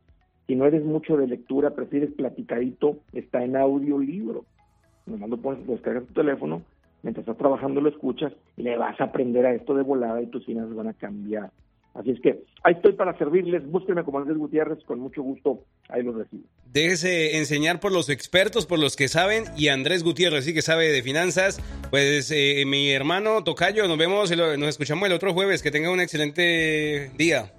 Si no eres mucho de lectura, prefieres platicadito, está en audiolibro. Nomás lo pones, descargas tu teléfono, mientras estás trabajando lo escuchas y le vas a aprender a esto de volada y tus finanzas van a cambiar. Así es que ahí estoy para servirles. Búsquenme como Andrés Gutiérrez, con mucho gusto, ahí los recibo. Déjese enseñar por los expertos, por los que saben, y Andrés Gutiérrez sí que sabe de finanzas. Pues eh, mi hermano Tocayo, nos vemos, nos escuchamos el otro jueves. Que tenga un excelente día.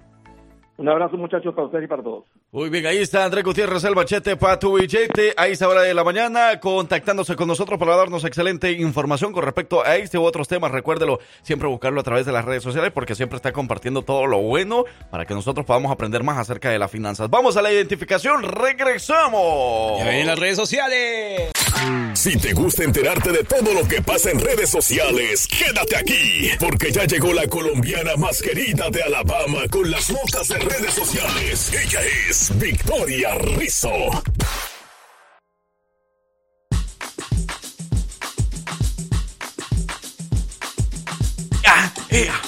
Un abrazo muchachos para ustedes y para todos. Muy bien, ahí está Andrés Gutiérrez, el machete para tu billete. A esta hora de la mañana, contactándose con nosotros para darnos excelente información con respecto a este u otros temas. Recuérdelo, siempre buscarlo a través de las redes sociales porque siempre está compartiendo todo lo bueno para que nosotros podamos aprender más acerca de las finanzas. Vamos a la identificación, regresamos. Ya en las redes sociales. Si te gusta enterarte de todo lo que pasa en redes sociales, quédate aquí, porque ya llegó la colombiana más querida de Alabama con las notas de redes sociales. Ella es Victoria Rizzo. ¡Ah! ¡Ea!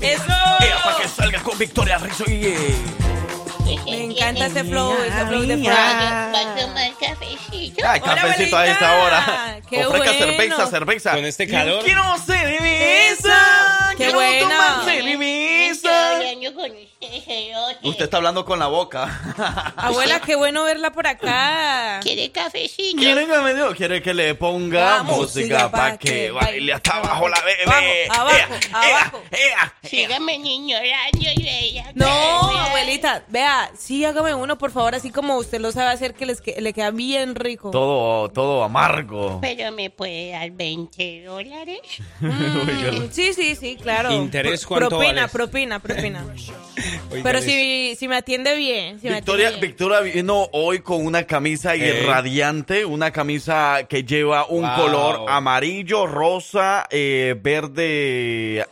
¡Eso! ¡Ea! Para que salga con Victoria Rizzo y... eh, Me encanta ese flow, ese flow de Va a Frank. tomar cafecito. Ay, cafecito a esta hora. Qué Ofrezca bueno. cerveza, cerveza. Con este calor. Quiero cerveza. ¡Qué quiero buena! tomar Estoy cerveza. hablando con usted, Usted está hablando con la boca. Abuela, qué bueno verla por acá. ¿Quiere cafecito? ¿Quiere que, me- quiere que le ponga música para pa' que que baile hasta abajo la bebé? Abajo, abajo, Ea, abajo. ea, ea. Sígame ignorando y veía. No, abuelita, vea, sí, hágame uno, por favor, así como usted lo sabe hacer, que les que- le queda bien rico. Todo, todo amargo. Pero me puede dar 20 dólares. Mm, sí, sí, sí, claro. ¿Interés cuánto propina, vales? propina, propina. Oigan, Pero es- si, si me atiende bien, si me Victoria, atiende bien. Victoria vino hoy con una camisa Eh. irradiante, una camisa que lleva un Wow. color amarillo, rosa, eh, verde,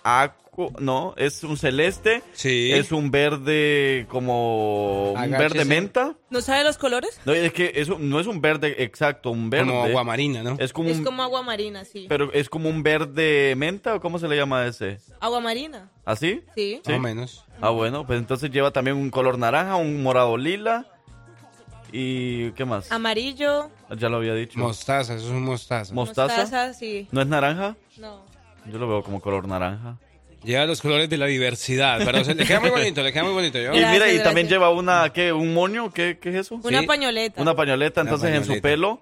no, es un celeste, Sí. es un verde como un Agáchese. verde menta. ¿No sabe los colores? No, es que eso no es un verde exacto, un verde. Como aguamarina, ¿no? Es como Es un, como agua marina, sí. pero es como un verde menta o cómo se le llama ese? Agua marina, ¿Así? sí. Sí. Más o menos. Ah, bueno, pues entonces lleva también un color naranja, un morado lila y ¿qué más? Amarillo, Ya lo había dicho. Mostaza, eso es un mostaza. Mostaza. mostaza, sí. ¿No es naranja? No. Yo lo veo como color naranja. Lleva los colores de la diversidad, pero se- le queda muy bonito, le queda muy bonito. Yo, Y Gracias, mira, y gracias. también lleva una, ¿qué? ¿Un moño? ¿Qué, qué es eso? Una Sí. pañoleta. Una pañoleta, Una entonces en su pelo.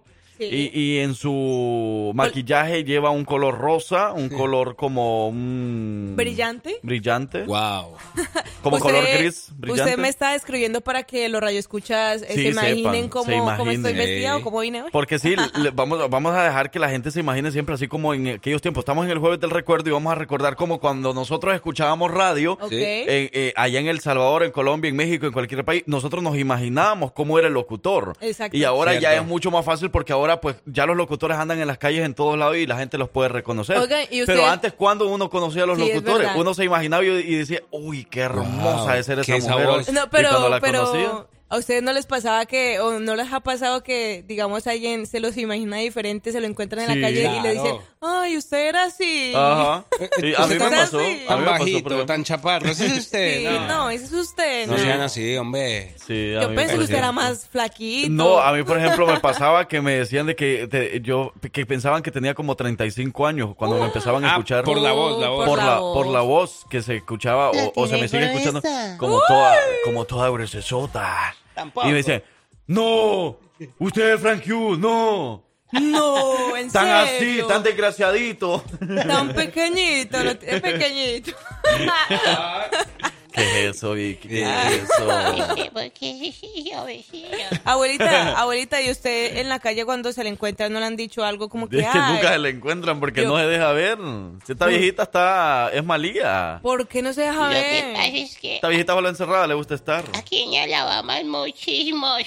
Sí. Y, y en su maquillaje lleva un color rosa, un color como un... Brillante. Brillante. wow. Como Usted- color gris, brillante. Usted me está describiendo para que los radioescuchas eh, Sí, se imaginen sepan, cómo, se cómo estoy vestida o cómo vine hoy. Porque sí, le- vamos, vamos a dejar que la gente se imagine siempre así como en aquellos tiempos. Estamos en el jueves del recuerdo y vamos a recordar como cuando nosotros escuchábamos radio eh, eh, allá en El Salvador, en Colombia, en México, en cualquier país, nosotros nos imaginábamos cómo era el locutor. Exacto. Y ahora ya es mucho más fácil porque ahora pues ya los locutores andan en las calles en todos lados y la gente los puede reconocer. ¿y usted- Pero antes cuando uno conocía a los Sí, locutores, uno se imaginaba y, y decía, uy, qué hermosa Wow, es ser esa mujer. sabor. Y No, cuando pero, la pero conocía, ¿A ustedes no les pasaba que, o no les ha pasado que, digamos, alguien se los imagina diferente, se lo encuentran en Sí. la calle y le dicen, ay, usted era así? Ajá. Sí, a mí me pasó. así. Tan mí me pasó, bajito, ejemplo. tan chaparro. ¿Ese es usted? Sí, no. no, ese es usted. No no. sean así, hombre. Sí, a Yo mí, pensé que usted era más flaquito. No, a mí, por ejemplo, me pasaba que me decían de que te- yo que pensaban que tenía como 35 años cuando me empezaban a Ah, escuchar por la voz, la voz. por Por la por la voz que se escuchaba o, o se me sigue escuchando como toda como toda gruesesota. Tampoco. Y me dicen, "No, usted es Frank Hughes, no." No, en Tan así, serio. tan desgraciadito. Tan pequeñito, tiene pequeñito. ¿Qué es eso, Vicky? ¿Qué es eso? Yo vecino. abuelita, abuelita, ¿y usted en la calle cuando se le encuentra no le han dicho algo como que, Es que "Ay, nunca se le encuentran porque yo- no se deja ver. Si esta viejita está es malía. ¿por qué no se deja Lo que pasa ver? es que Esta viejita solo encerrada le gusta estar. aquí en Alabama hay muchísimos.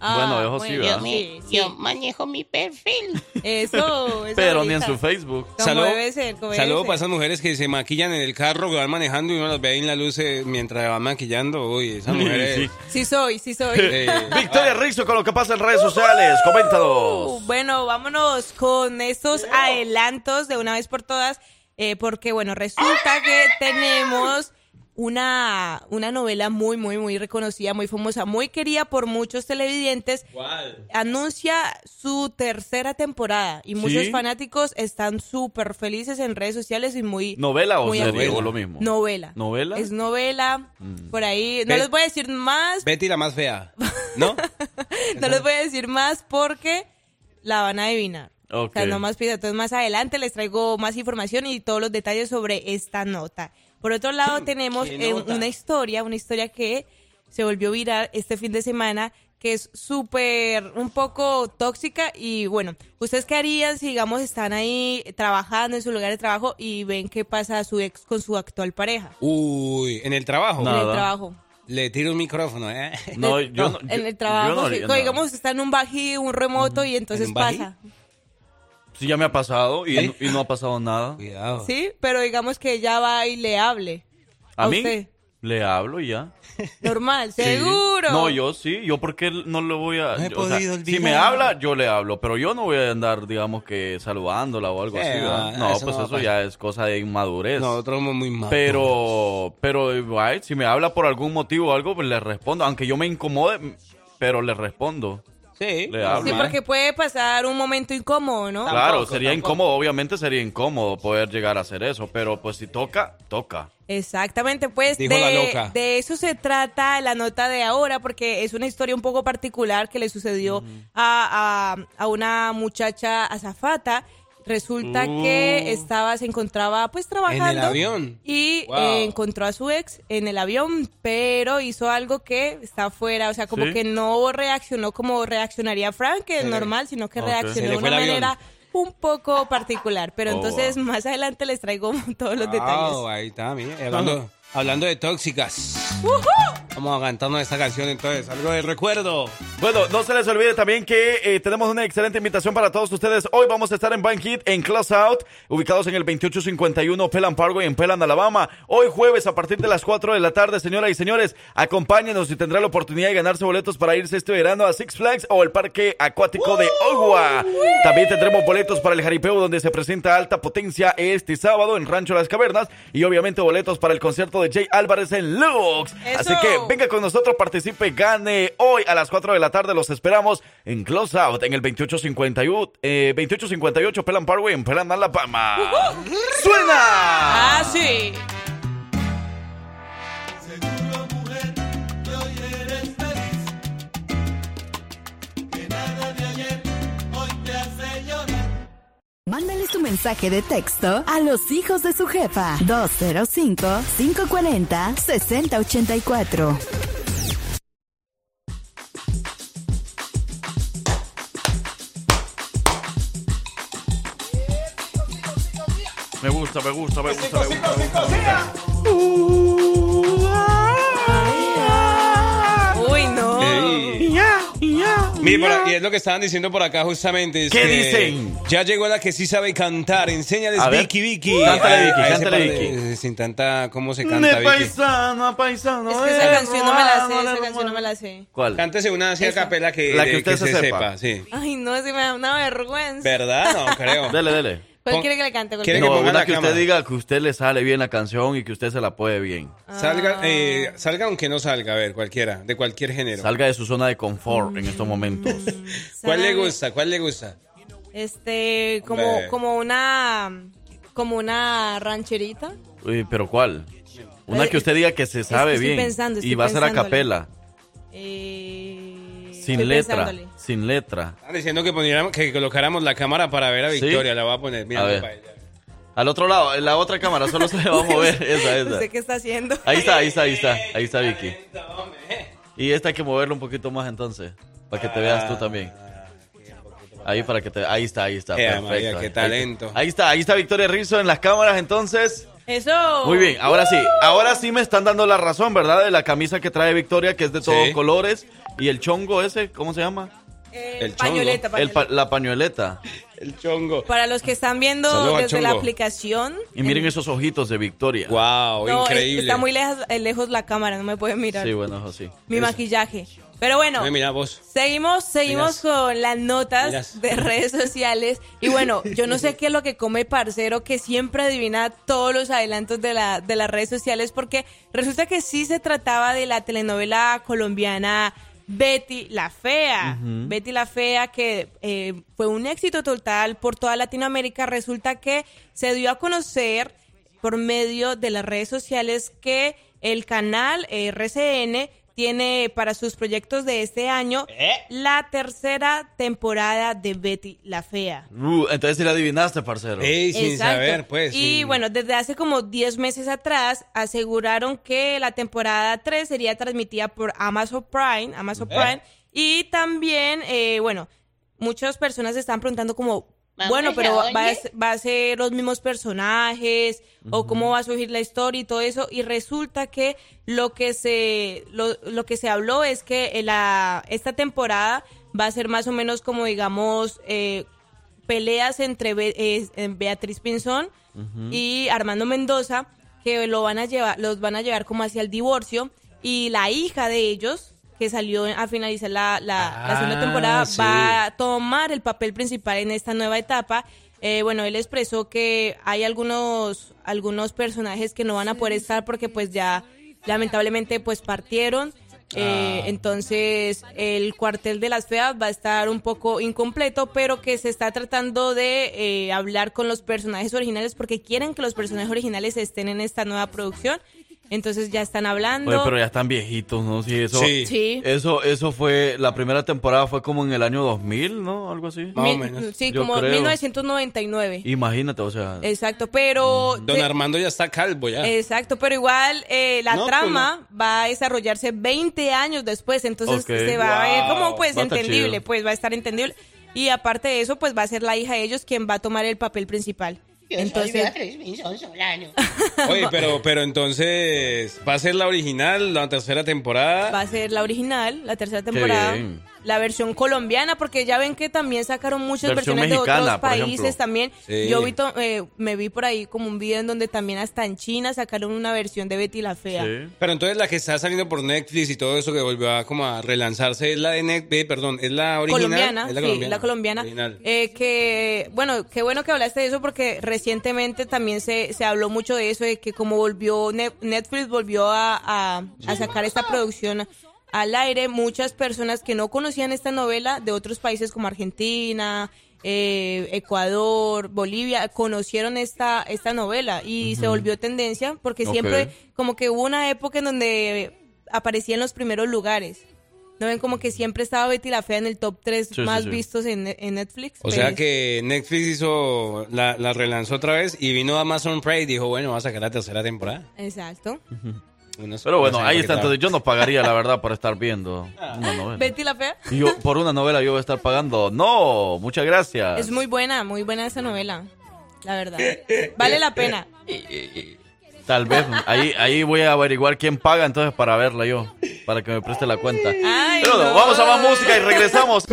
Ah, Bueno, eso sí, Yo, yo manejo mi perfil. Eso, eso Pero ni en abuelita. su Facebook. Como Saludo, para esas mujeres que se maquillan en el carro, que van manejando y uno las ve ahí en la luz eh, mientras van maquillando. Uy, esas mujeres. Sí. Sí soy, sí soy. eh, Victoria Rizzo con lo que pasa en redes sociales. Uh, Coméntanos. bueno, vámonos con estos adelantos de una vez por todas, eh, porque bueno, resulta que tenemos una, una novela muy, muy, muy reconocida, muy famosa, muy querida por muchos televidentes. Anuncia su tercera temporada y muchos ¿Sí? fanáticos están súper felices en redes sociales y muy... ¿Novela o muy serie o lo mismo? Novela. ¿Novela? Es novela, Mm. por ahí. No les voy a decir más, Betty la más fea. ¿No? no les voy a decir más porque la van a adivinar. Ok. O sea, no más pido. Entonces, más adelante les traigo más información y todos los detalles sobre esta nota. Por otro lado, tenemos ¿Qué eh, una historia, una historia que se volvió viral este fin de semana, que es súper, un poco tóxica. Y bueno, ¿ustedes qué harían si, digamos, están ahí trabajando en su lugar de trabajo y ven qué pasa a su ex con su actual pareja? Uy, en el trabajo. En Nada. el trabajo. Le tiro un micrófono, ¿eh? No, yo no. en yo- el trabajo, yo no sí. haría No, nada. digamos, está en un bají, un remoto y entonces un bají? pasa. Sí, ya me ha pasado y, no, y no ha pasado nada. Cuidado. Sí, pero digamos que ella va y le hable. ¿A, ¿A mí? usted? Le hablo y ya. Normal, Sí. seguro. No, yo sí. Yo porque no le voy a... No he yo, o sea, si me habla, yo le hablo. Pero yo no voy a andar, digamos que saludándola o algo Sí, así. ¿verdad? no, No, eso pues no eso ya es cosa de inmadurez. Nosotros somos muy malos. Pero, pero igual, si me habla por algún motivo o algo, pues le respondo. Aunque yo me incomode, pero le respondo. Sí. Le. Sí, porque puede pasar un momento incómodo, ¿no? Claro, Tampoco, sería tampoco. incómodo, obviamente sería incómodo poder llegar a hacer eso, pero pues si toca, toca. Exactamente, pues Dijo la de, loca. de eso se trata la nota de ahora, porque es una historia un poco particular que le sucedió a, a- a una muchacha azafata. Resulta Uh. que estaba, se encontraba pues trabajando. avión. Y Wow. eh, encontró a su ex en el avión, pero hizo algo que está afuera, o sea, como ¿Sí? que no reaccionó como reaccionaría Frank, que es le- normal, sino que reaccionó de una el manera un poco particular. Pero Oh, entonces wow. más adelante les traigo todos los Wow, detalles. ahí está. Hablando, hablando de tóxicas. Vamos a cantarnos esta canción entonces. Algo de recuerdo. Bueno, no se les olvide también que eh, tenemos una excelente invitación para todos ustedes. Hoy vamos a estar en Banquet, en Close Out, ubicados en el 2851 Pelan Parkway en Pelan, Alabama. Hoy jueves a partir de las 4 de la tarde, señoras y señores, acompáñenos y tendrá la oportunidad de ganarse boletos para irse este verano a Six Flags o el Parque Acuático de Ogua. También tendremos boletos para el jaripeo donde se presenta alta potencia este sábado en Rancho Las Cavernas y obviamente boletos para el concierto de Jay Álvarez en Lux. ¡Eso! Así que venga con nosotros, participe, gane hoy a las 4 de la tarde. Los esperamos en Close Out en el 2851, eh, 2858 Pelan Parkway en Pelan, Alabama. ¡Suena! Ah, sí. Mándales tu mensaje de texto a los hijos de su jefa 205-540-6084. Me gusta, me gusta, me gusta, me gusta. me gusta. Uy, no. Ey. Mi, por- y es lo que estaban diciendo por acá justamente. es ¿Qué que dicen? Ya llegó la que sí sabe cantar. Enséñales, A ver. Vicky, Vicky. Cántale, Vicky, a cántale, par de- Vicky. Sin tanta, ¿cómo se De canta, Vicky? paisano a paisano. Es que esa eh, canción no me la sé, esa canción no me la sé. ¿Cuál? Cántese una así a capela que, La que de- usted se sepa. sí. Ay, no, si me da una vergüenza. ¿Verdad? No, creo. Dele, dele. ¿Cuál quiere que le cante? ¿Cuál ¿Quiere que No, ponga una la que usted diga que usted le sale bien la canción y que usted se la puede bien. Salga, eh, salga aunque no salga, a ver, cualquiera, de cualquier género. Salga de su zona de confort en estos momentos. ¿Cuál le gusta? ¿Cuál le gusta? Este, como, como una, como una rancherita. Uy, pero ¿cuál? Una Eh, que usted diga que se sabe estoy bien pensando, y estoy va a ser a capela, Eh, sin estoy letra, pensándole. sin letra. Están diciendo que, poniéramos, que colocáramos la cámara para ver a ¿Sí? Victoria. La voy a poner. Mira, A ver. para ella. Al otro lado, en la otra cámara solo se le va a mover esa, esa. ¿Usted qué está haciendo? Ahí está, ahí está, ahí está, ahí está Vicky. Y esta hay que moverlo un poquito más entonces, para que te veas tú también. Ahí para que te, ahí está, ahí está, perfecto. María, qué Ahí- talento. Ahí está, ahí está Victoria Rizzo en las cámaras entonces. Eso. Muy bien, ahora sí, ahora sí me están dando la razón, ¿verdad? De la camisa que trae Victoria, que es de todos Sí. colores. Y el chongo ese, ¿cómo se llama? Eh, El chongo. pañoleta, El pa- pañoleta. la pañoleta. El chongo. Para los que están viendo Saludos desde la aplicación. Y miren esos ojitos de Victoria. Wow, No, increíble. está muy lejos, eh, lejos la cámara, no me pueden mirar. Sí, bueno, eso sí. Mi maquillaje. Pero bueno, Mira, mira vos. seguimos, seguimos Miras. con las notas Miras. de redes sociales. Y bueno, yo no sé qué es lo que come Parcero, que siempre adivina todos los adelantos de, la, de las redes sociales, porque resulta que sí se trataba de la telenovela colombiana Betty la Fea. Betty la Fea, que eh, fue un éxito total por toda Latinoamérica. Resulta que se dio a conocer por medio de las redes sociales que el canal eh, RCN tiene para sus proyectos de este año la tercera temporada de Betty la Fea. Uh, entonces sí la adivinaste, parcero. Ey, sin Exacto. saber, pues. Y bueno, desde hace como 10 meses atrás aseguraron que la temporada 3 sería transmitida por Amazon Prime, Amazon Eh. Prime, y también, eh, bueno, muchas personas se están preguntando como, ¿Vamos bueno, a pero va, a ser- va a ser los mismos personajes o cómo va a surgir la historia y todo eso, y resulta que lo que se, lo, lo que se habló es que la, esta temporada va a ser más o menos como, digamos, eh, peleas entre Be- eh, eh, Beatriz Pinzón y Armando Mendoza que lo van a llevar, los van a llevar como hacia el divorcio y la hija de ellos que salió a finalizar la, la, la segunda Ah, temporada sí. va a tomar el papel principal en esta nueva etapa. Eh, bueno, él expresó que hay algunos algunos personajes que no van a poder estar porque pues ya lamentablemente pues partieron. Eh, Ah. entonces el cuartel de las feas va a estar un poco incompleto, pero que se está tratando de eh, hablar con los personajes originales porque quieren que los personajes originales estén en esta nueva producción. Entonces ya están hablando. Oye, pero ya están viejitos, ¿no? Sí, eso, Sí. Sí. Eso, eso fue, la primera temporada fue como en el año 2000, ¿no? Algo así. Mil- Sí, Yo como creo. 1999. Imagínate, o sea. Exacto, pero... Don Armando ya está calvo ya. Exacto, pero igual eh, la No, pues trama va a desarrollarse 20 años después, entonces se va a ver como pues Va entendible, chido. pues va a estar entendible. Y aparte de eso, pues va a ser la hija de ellos quien va a tomar el papel principal. Yo Entonces, soy Beatriz Pinzón Solano. Oye, pero, pero entonces, ¿va a ser la original, la tercera temporada? va a ser la original, la tercera temporada. bien. La versión colombiana, porque ya ven que también sacaron muchas Versión versiones de otros países ejemplo. también. Sí. Yo vi to- eh, me vi por ahí como un video en donde también hasta en China sacaron una versión de Betty la Fea. Pero entonces la que está saliendo por Netflix y todo eso que volvió a como a relanzarse es la de Netflix, perdón, es la original. colombiana, Es la sí, colombiana. la colombiana. Eh, que, bueno, qué bueno que hablaste de eso porque recientemente también se, se habló mucho de eso, de que como volvió, Ne- Netflix volvió a, a- a sacar esta producción al aire, muchas personas que no conocían esta novela de otros países como Argentina, eh, Ecuador, Bolivia, conocieron esta, esta novela y se volvió tendencia porque siempre como que hubo una época en donde aparecía en los primeros lugares. ¿No ven como que siempre estaba Betty la Fea en el top 3 Sí, sí, más sí. vistos en, en Netflix? O sea que Netflix hizo, la, la relanzó otra vez y vino Amazon Prime y dijo, bueno, va a sacar la tercera temporada. Exacto. Unos- Pero bueno, ahí está. Entonces yo no pagaría, la verdad, por estar viendo una novela. Betty la Fea. Y yo, por una novela yo voy a estar pagando. No, muchas gracias. Es muy buena, muy buena esa novela. La verdad. Vale la pena. Tal vez, ahí, ahí voy a averiguar quién paga entonces para verla yo. para que me preste la cuenta. Ay, Pero no, vamos a más música y regresamos.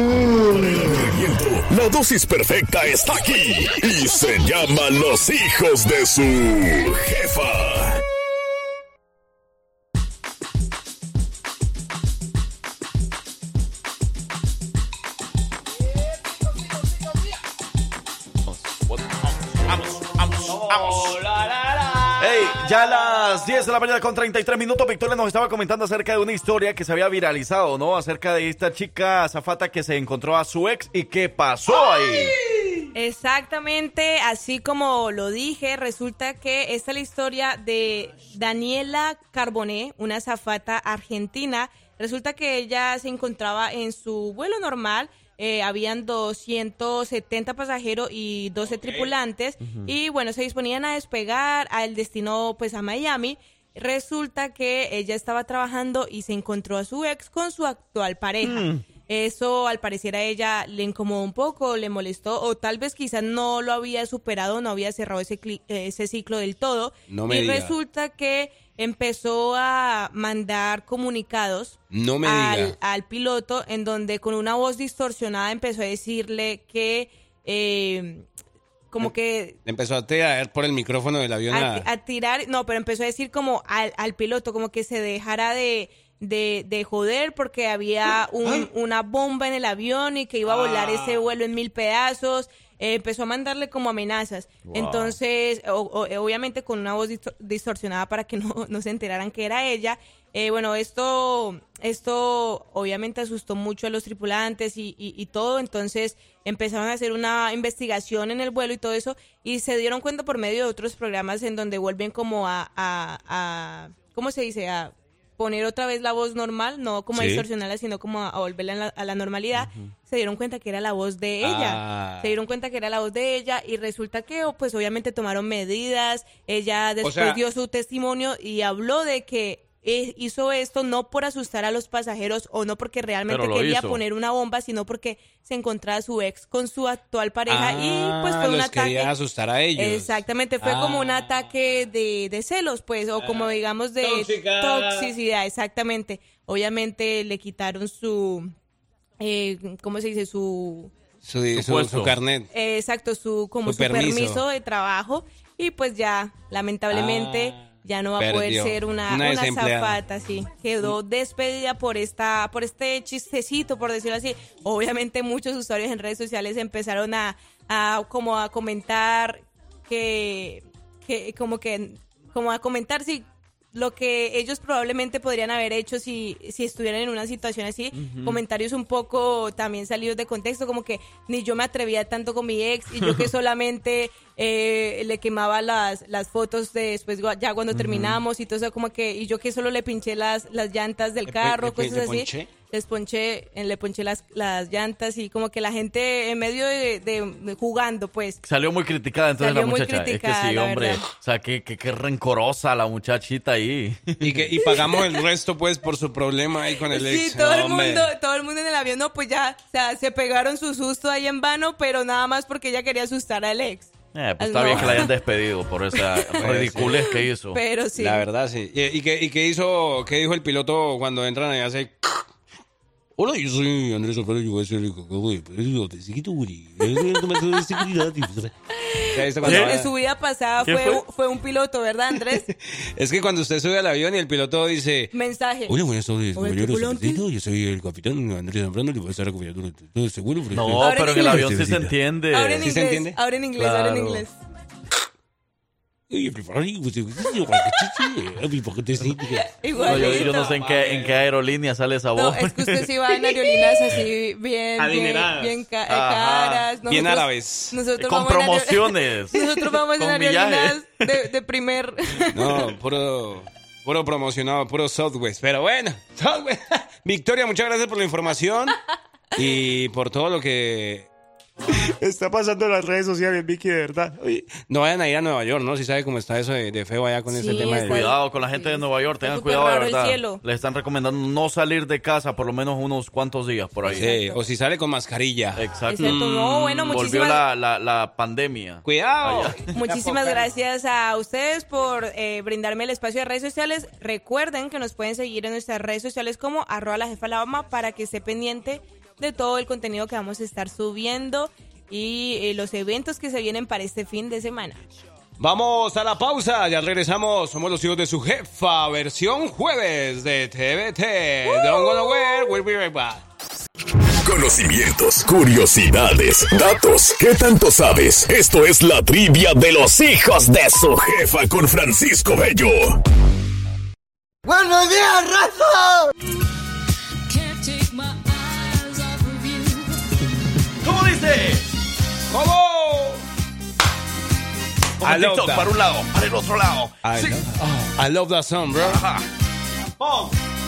La dosis perfecta está aquí y se llama Los hijos de su jefa. Ya a las 10 de la mañana con 33 minutos, Victoria nos estaba comentando acerca de una historia que se había viralizado, ¿no? Acerca de esta chica azafata que se encontró a su ex y qué pasó ahí. Exactamente, así como lo dije, resulta que esta es la historia de Daniela Carboné, una azafata argentina. Resulta que ella se encontraba en su vuelo normal. Eh, habían 270 pasajeros y 12 tripulantes y bueno, se disponían a despegar al destino pues a Miami. Resulta que ella estaba trabajando y se encontró a su ex con su actual pareja. Eso al parecer a ella le incomodó un poco, le molestó o tal vez quizás no lo había superado, no había cerrado ese, ese ciclo del todo. No me y diga. resulta que empezó a mandar comunicados No me al, diga. al piloto en donde con una voz distorsionada empezó a decirle que eh, como que Le empezó a tirar por el micrófono del avión a, a... a tirar, no, pero empezó a decir como al, al piloto, como que se dejara de, de, de joder porque había un- una bomba en el avión y que iba a volar Ah. ese vuelo en mil pedazos. Eh, empezó a mandarle como amenazas. Wow. Entonces, o- o- obviamente con una voz distor- distorsionada para que no, no se enteraran que era ella. Eh, bueno, esto, esto obviamente asustó mucho a los tripulantes y, y- y todo, entonces empezaron a hacer una investigación en el vuelo y todo eso, y se dieron cuenta por medio de otros programas en donde vuelven como a, a, a- ¿cómo se dice? A poner otra vez la voz normal, no como a Sí. distorsionarla, sino como a, a volverla a la, a la normalidad, se dieron cuenta que era la voz de ella. Ah. Se dieron cuenta que era la voz de ella y resulta que, oh, pues obviamente tomaron medidas. Ella después sea- dio su testimonio y habló de que eh, hizo esto no por asustar a los pasajeros o no porque realmente quería hizo. poner una bomba, sino porque se encontraba su ex con su actual pareja y pues fue Ah, un los ataque. quería asustar a ellos. Exactamente, fue como un Ah. ataque de, de celos, pues, o como digamos de Tóxica. toxicidad, exactamente. Obviamente le quitaron su, eh, ¿cómo se dice? Su, Su, Su carnet. eh, exacto, su como Su su permiso. permiso. de trabajo y pues ya, lamentablemente, ya no va a poder ser una, Una zafata, sí. Quedó despedida por esta, por este chistecito, por decirlo así. Obviamente muchos usuarios en redes sociales empezaron a, a como a comentar que, que como que como a comentar si lo que ellos probablemente podrían haber hecho si, si estuvieran en una situación así. Comentarios un poco también salidos de contexto, como que ni yo me atrevía tanto con mi ex y yo que solamente eh, le quemaba las, las fotos de después ya cuando terminamos y todo eso, como que, y yo que solo le pinché las, las llantas del ¿Le pon- carro, le cosas le así. ponché? Les ponché, le ponché las, las llantas y como que la gente en medio de, de- de jugando, pues. Salió muy criticada entonces Salió la muy muchacha. criticada, es que sí, hombre. verdad. O sea, qué, qué rencorosa la muchachita ahí. Y, que, y pagamos el resto, pues, por su problema ahí con el Sí, ex. todo el Hombre. mundo, todo el mundo en el avión, no, pues ya, o sea, se pegaron su susto ahí en vano, pero nada más porque ella quería asustar al ex. Eh, pues está No. bien que la hayan despedido por esa ridiculez que hizo. Pero sí. La verdad, sí. ¿Y, y qué, y qué hizo, qué dijo el piloto cuando entran y hace... Hola, yo soy Andrés Alfaro, yo voy a ser el cacao de pedido de seguridad. de seguridad. ¿Ya viste cuando En, va- en su vida pasada ¿Qué fue, fue? un- fue un piloto, ¿verdad, Andrés? Es que cuando usted sube al avión y el piloto dice... Mensaje. Hola, buenas tardes. Secretito, Yo soy el capitán Andrés Zambrano y voy a estar acompañando todo este vuelo. No, pero en el inglés. avión sí se entiende. Ahora en ¿Sí se inglés, entiende? ahora en inglés, ahora en Claro. Inglés. No, yo, yo no sé en qué, en qué aerolínea sale esa No, voz. es que usted sí va en aerolíneas así bien, bien, Adineradas. bien ca- Ajá. caras. Bien árabes. Nosotros Con vamos promociones. Nosotros vamos en aerolíneas de, de primer. No, puro, puro promocionado, puro Southwest. Pero bueno, Southwest. Victoria, muchas gracias por la información y por todo lo que Está pasando en las redes sociales, Vicky, de verdad. Oye, no vayan a ir a Nueva York, ¿no? Si sabe cómo está eso de, de feo allá con ese tema de... Cuidado con la gente de Nueva York, tengan cuidado de verdad. cielo. Les están recomendando no salir de casa por lo menos unos cuantos días por ahí. Sí, o si sale con mascarilla. Exacto. Exacto, no, bueno, Volvió muchísimas- la, la, la pandemia. Cuidado. Allá. Muchísimas gracias a ustedes por eh, brindarme el espacio de redes sociales. Recuerden que nos pueden seguir en nuestras redes sociales como arroba la jefa la para que esté pendiente de todo el contenido que vamos a estar subiendo y eh, los eventos que se vienen para este fin de semana. Vamos a la pausa, ya regresamos. Somos los hijos de su jefa, versión jueves de TVT. Don't go nowhere, we'll be right back. Conocimientos, curiosidades, datos. ¿Qué tanto sabes? Esto es la trivia de los hijos de su jefa con Francisco Bello. ¡Buenos días, raza! Como I love that. para un lado, para el otro lado. I, Sí. love, oh, I love that song, bro.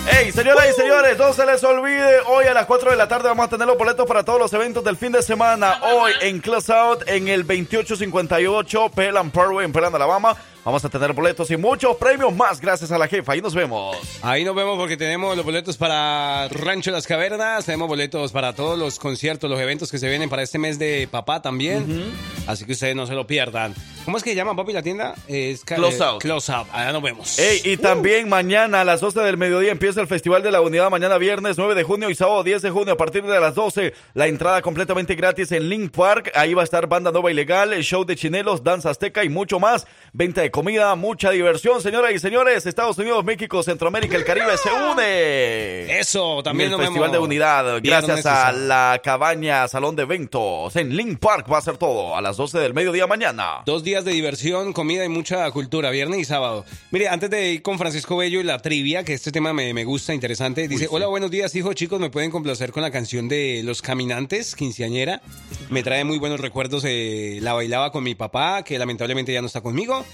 Hey, señoras y señores, no se les olvide, hoy a las 4 de la tarde vamos a tener los boletos para todos los eventos del fin de semana. Hoy en Close Out, en el 2858 Pelan Parkway en Pelan, Alabama. Vamos a tener boletos y muchos premios más gracias a la jefa. Ahí nos vemos. Ahí nos vemos porque tenemos los boletos para Rancho Las Cavernas, tenemos boletos para todos los conciertos, los eventos que se vienen para este mes de papá también. Así que ustedes no se lo pierdan. ¿Cómo es que llama papi la tienda? Es Close eh, Out. Close Out. Allá nos vemos. Ey, y también mañana a las 12 del mediodía empieza el Festival de la Unidad. Mañana viernes 9 de junio y sábado 10 de junio a partir de las 12. La entrada completamente gratis en Link Park. Ahí va a estar Banda Nova Ilegal, el show de chinelos, danza azteca y mucho más. Venta de comida, mucha diversión. Señoras y señores, Estados Unidos, México, Centroamérica, el Caribe se une. Eso, también en el Festival vemos de Unidad. Gracias y a la cabaña, salón de eventos. En Link Park va a ser todo a las 12 del mediodía mañana. Dos días de diversión, comida y mucha cultura, viernes y sábado. Mire, antes de ir con Francisco Bello y la trivia, que este tema me, me gusta, interesante, dice, hola, buenos días, hijos, chicos, ¿me pueden complacer con la canción de Los Caminantes, quinceañera? Me trae muy buenos recuerdos, eh, la bailaba con mi papá, que lamentablemente ya no está conmigo.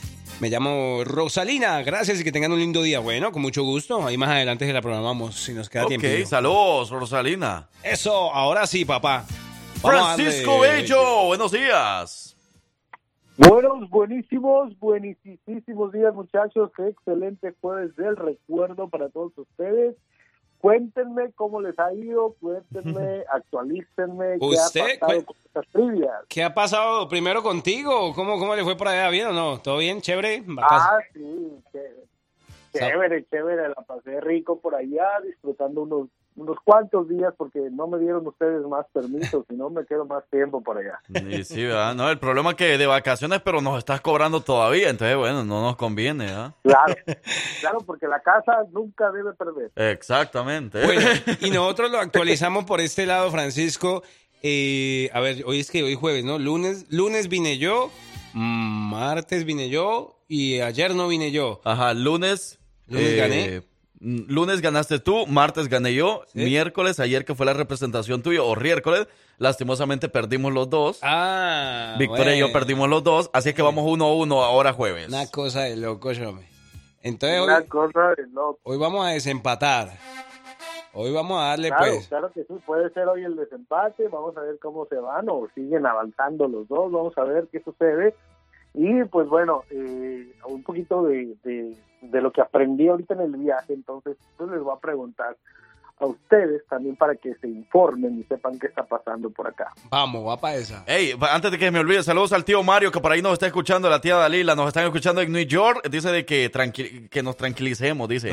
Me llamo Rosalina, gracias y que tengan un lindo día. Bueno, con mucho gusto, ahí más adelante se la programamos, si nos queda tiempo. Ok, saludos, Rosalina. Eso, ahora sí, papá. Vamos Francisco Bello, buenos días. Buenos, buenísimos, buenísimos días muchachos. Qué excelente jueves del recuerdo para todos ustedes. Cuéntenme cómo les ha ido, cuéntenme, actualícenme qué Usted, ha pasado con estas trivias. ¿Qué ha pasado primero contigo? ¿Cómo, cómo le fue por allá? ¿Bien o no? ¿Todo bien? ¿Chévere? Ah, sí, qué- chévere, chévere, la pasé rico por allá, disfrutando unos unos cuantos días porque no me dieron ustedes más permisos, si no me quedo más tiempo por allá. Sí, sí, ¿verdad? No, el problema es que de vacaciones, pero nos estás cobrando todavía, entonces, bueno, no nos conviene, ¿verdad? Claro, claro, porque la casa nunca debe perder. Exactamente. Bueno, y nosotros lo actualizamos por este lado, Francisco. Eh, a ver, hoy es que hoy jueves, ¿no? Lunes, lunes vine yo, martes vine yo y ayer no vine yo. Ajá, lunes. Lunes eh, gané. Lunes ganaste tú, martes gané yo, miércoles, ayer que fue la representación tuya, o miércoles, lastimosamente perdimos los dos. Ah, Victoria y yo perdimos los dos, así es que vamos uno a uno ahora jueves. Una cosa de loco, hombre. Entonces Una hoy, cosa de loco. hoy vamos a desempatar. Hoy vamos a darle, Claro, pues. claro que sí, puede ser hoy el desempate, vamos a ver cómo se van o siguen avanzando los dos, vamos a ver qué sucede. Y pues bueno, eh, un poquito de, de, de lo que aprendí ahorita en el viaje, entonces pues les voy a preguntar a ustedes también para que se informen y sepan qué está pasando por acá. Vamos, va para esa. Ey, pa- antes de que me olvide, saludos al tío Mario que por ahí nos está escuchando, la tía Dalila, nos están escuchando en New York. Dice de que, tranqui- que nos tranquilicemos, dice.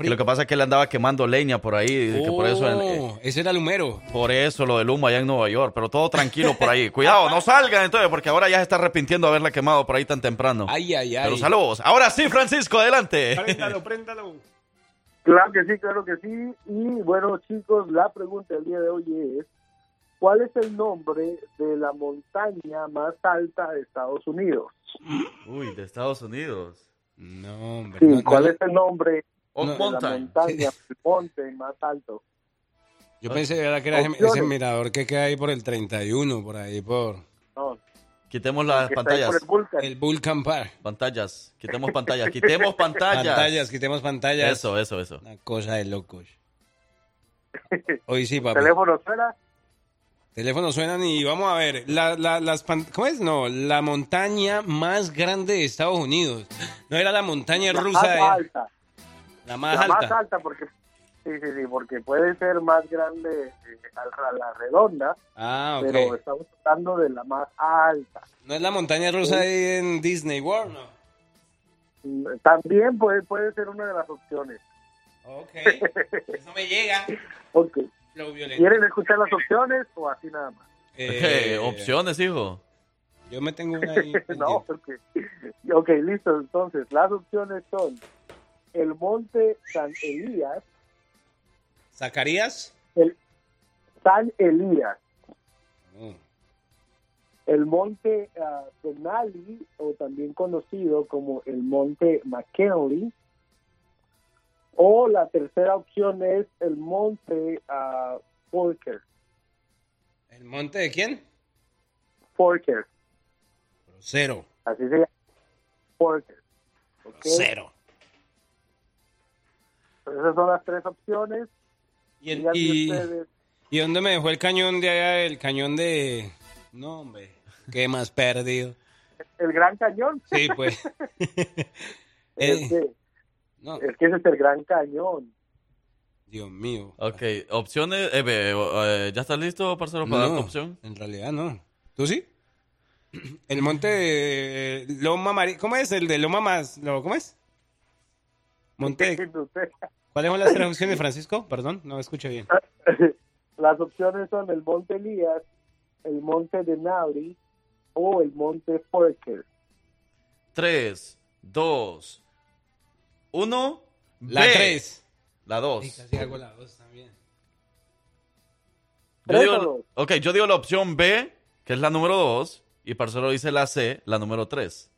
Que lo que pasa es que él andaba quemando leña por ahí, dice que por eso... eh, Oh, ese era el humero. Por eso lo del humo allá en Nueva York, pero todo tranquilo por ahí. Cuidado, no salgan entonces, porque ahora ya se está arrepintiendo de haberla quemado por ahí tan temprano. Ay, ay, ay. Pero saludos. Ahora sí, Francisco, adelante. Préndalo, préndalo. Claro que sí, claro que sí. Y bueno, chicos, la pregunta del día de hoy es, ¿cuál es el nombre de la montaña más alta de Estados Unidos? Uy, de Estados Unidos. No, hombre. Sí, no- ¿cuál no- es el nombre de la Mountain. montaña, el monte más alto? Yo pensé verdad que era ese, ese mirador que queda ahí por el 31, por ahí por... No, Quitemos las pantallas. el Vulcan. El Vulcan Park. Pantallas. Quitemos pantallas. Quitemos pantallas. Pantallas, quitemos pantallas. Eso, eso, eso. Una cosa de locos. Hoy sí, papi. ¿Teléfono suena? Teléfonos suenan y vamos a ver. La, la- las pan- ¿Cómo es? No, la montaña más grande de Estados Unidos. No era la montaña La rusa. más de- alta. La más la alta. más alta porque sí, sí, sí, porque puede ser más grande eh, a la redonda, Ah, ok. pero estamos hablando de la más alta. No es la montaña rusa ahí en Disney World, ¿no? Mm, También puede, puede ser una de las opciones. Ok. Eso me llega. Ok. ¿Quieren escuchar las opciones o así nada más? Eh, opciones, hijo. Yo me tengo una ahí. no, porque... Ok, listo. Entonces, las opciones son el monte San Elías, ¿Zacarías? el San Elías, Mm. el monte ah, Denali, o también conocido como el monte McKinley, o la tercera opción es el monte Forker. ¿El monte de quién? Forker, Cero. así se llama. Forker. Cero. Esas son las tres opciones. ¿Y, el- y- ustedes. ¿Y dónde me dejó el cañón de allá? El cañón de... No, hombre. ¿Qué más perdido? El Gran Cañón. Sí, pues. Es Eh, que, no, es que ese es el Gran Cañón. Dios mío. Ok, opciones. eh, eh, ¿Ya estás listo, parcero, para dar tu No, opción? en realidad no. ¿Tú sí? El monte de Loma Mari... ¿Cómo es? El de Loma más... lo- ¿Cómo es? Monte... de- No. ¿Cuáles son las tres opciones, Francisco? Perdón, no escuché bien. Las opciones son el Monte Elías, el Monte de Nauri o el Monte Forker. 3, 2, 1. La tres. La 2. Casi hago la dos también. Yo ¿Tres digo, dos? ok, yo digo la opción B, que es la número 2, y Parcero dice la C, la número 3.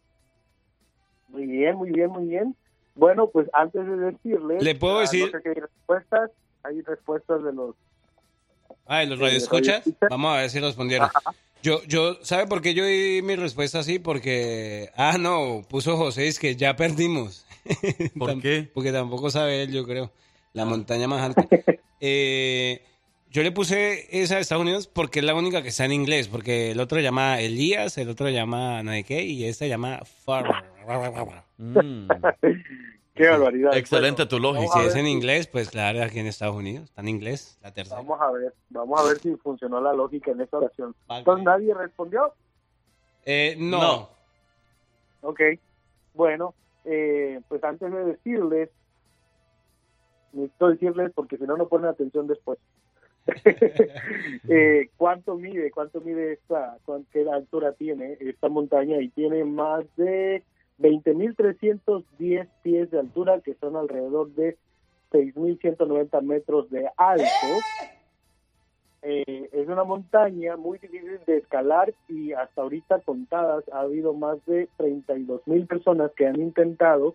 Muy bien, muy bien, muy bien. Bueno, pues antes de decirles... ¿Le puedo ah, decir? No sé hay respuestas. Hay respuestas de los... Ah, ¿de los radioescuchas? Vamos a ver si respondieron. Yo, yo, ¿sabe por qué yo di mi respuesta así? Porque, ah, no, puso José, es que ya perdimos. ¿Por qué? Porque tampoco sabe él, yo creo. La montaña más alta. Eh, yo le puse esa de Estados Unidos porque es la única que está en inglés, porque el otro llama Elías, el otro llama no sé qué, y esta llama Far. Mm, Qué barbaridad. excelente tu Y lógica. si es en inglés, pues claro, aquí en Estados Unidos, está en inglés, la tercera. Vamos a ver, vamos a ver si funcionó la lógica en esta oración. Entonces nadie respondió. Eh, no. No. Ok. Bueno, eh, pues antes de decirles, necesito decirles porque si no, no ponen atención después. eh, ¿Cuánto mide? ¿Cuánto mide esta? ¿Qué altura tiene esta montaña? Y tiene más de 20.310 pies de altura, que son alrededor de 6.190 metros de alto. Eh, es una montaña muy difícil de escalar y hasta ahorita contadas ha habido más de 32 mil personas que han intentado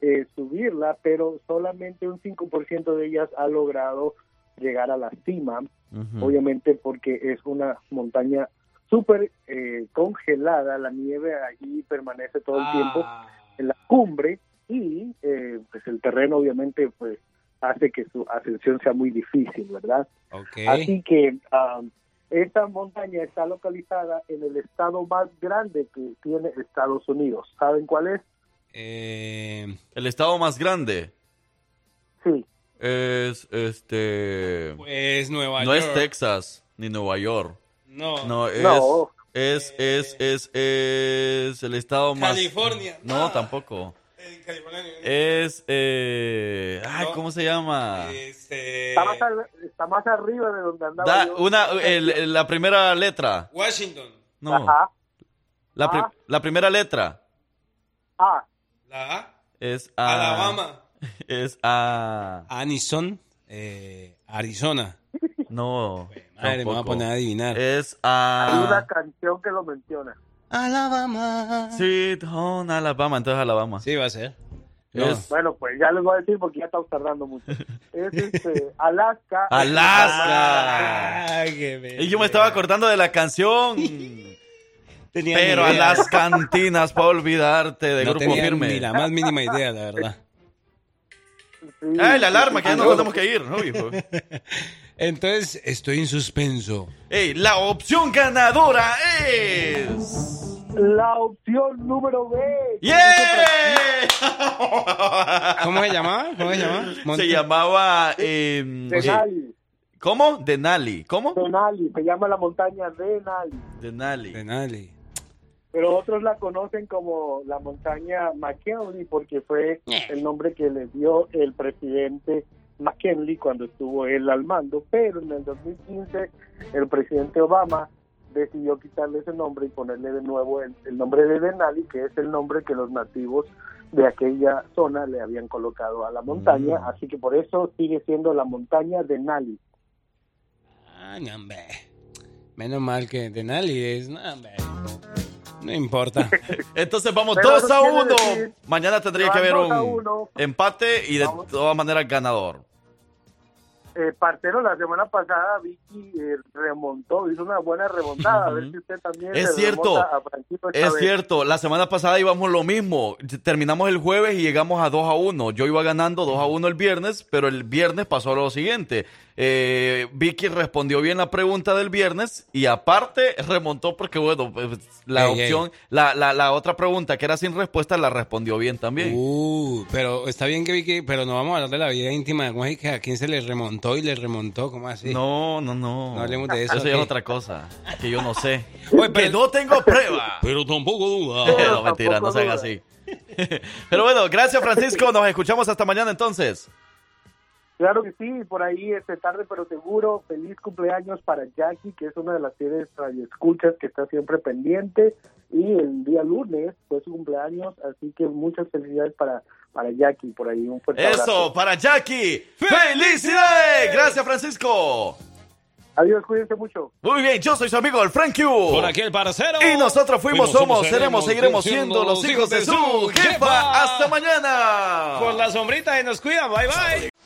eh, subirla, pero solamente un 5% de ellas ha logrado llegar a la cima, obviamente porque es una montaña súper eh, congelada, la nieve allí permanece todo el tiempo en la cumbre y eh, pues el terreno obviamente pues hace que su ascensión sea muy difícil, ¿verdad? Así que um, esta montaña está localizada en el estado más grande que tiene Estados Unidos. ¿Saben cuál es? Eh, El estado más grande Sí. Es este. pues Nueva No York. es Texas ni Nueva York. No. No, es. No. Es, es, es, es el estado más. California. No, tampoco. En California. Es. Eh... Ay, No. ¿cómo se llama? Este, Está más, está más arriba de donde andaba Da yo. una, el- el- la primera letra. Washington. No. Ajá. La, pri- Ah. la primera letra Ah, La A. es a. Alabama. Es a. Anison. Eh, Arizona. No. Madre, me voy a poner a adivinar. Es hay una a. canción que lo menciona. Alabama. Sweet Home Alabama. Entonces Alabama. Sí, va a ser. Es Bueno, pues ya les voy a decir porque ya estamos tardando mucho. Es este, Alaska. Alaska. Ay, qué bello. Y yo me estaba acordando de la canción. Tenía Pero a las cantinas para olvidarte de no Grupo tenía Firme. ni la más mínima idea, la verdad. Sí. ¡Ay, la alarma! Que ya nos Bueno, tenemos que ir, ¿no, hijo? Entonces estoy en suspenso. Ey, la opción ganadora es. La opción número B. ¿Cómo se llamaba? ¿Cómo se llamaba? Se llamaba. eh, Denali. ¿Cómo? Denali. ¿Cómo? Denali, se llama la montaña Denali. Denali. Denali. Pero otros la conocen como la montaña McKinley porque fue el nombre que le dio el presidente McKinley cuando estuvo él al mando. Pero en el 2015 el presidente Obama decidió quitarle ese nombre y ponerle de nuevo el, el nombre de Denali, que es el nombre que los nativos de aquella zona le habían colocado a la montaña. Así que por eso sigue siendo la montaña Denali. Ah, no, hombre. Menos mal que Denali es. No, hombre. No importa. Entonces vamos Pero 2 eso a quiere 1. decir Mañana tendría que haber un empate y de todas maneras ganador. Eh, partero, la semana pasada Vicky eh, remontó, hizo una buena remontada. A ver si usted también Es cierto. a Es vez. cierto, la semana pasada íbamos lo mismo. Terminamos el jueves y llegamos a 2 a 1. Yo iba ganando 2 a 1 el viernes, pero el viernes pasó lo siguiente. Eh, Vicky respondió bien la pregunta del viernes y aparte remontó porque, bueno, pues, la Ey, ey. opción, La, la, la otra pregunta que era sin respuesta la respondió bien también. Uh, pero está bien que Vicky, pero no vamos a hablar de la vida íntima. ¿Cómo es que a quién se le remontó y le remontó? ¿Cómo así? No, no, no. No hablemos de eso. Eso ya es otra cosa que yo no sé. Oye, que no tengo prueba. Pero tampoco duda. no, mentira, no sean así. Pero bueno, gracias Francisco. Nos escuchamos hasta mañana entonces. Claro que sí, por ahí este tarde pero seguro. Feliz cumpleaños para Jackie, que es una de las fieles radioescuchas que está siempre pendiente. Y el día lunes fue su cumpleaños, así que muchas felicidades para, para Jackie. Por ahí un fuerte Eso, abrazo. para Jackie. ¡Felicidades! Gracias Francisco. Adiós, cuídense mucho. Muy bien, yo soy su amigo el Frank Q. Por aquí el parcero. Y nosotros fuimos, Fuimos, somos, somos, seremos, seguiremos siendo los hijos de su jefa. Hasta mañana. Por la sombrita y nos cuidan. Bye bye.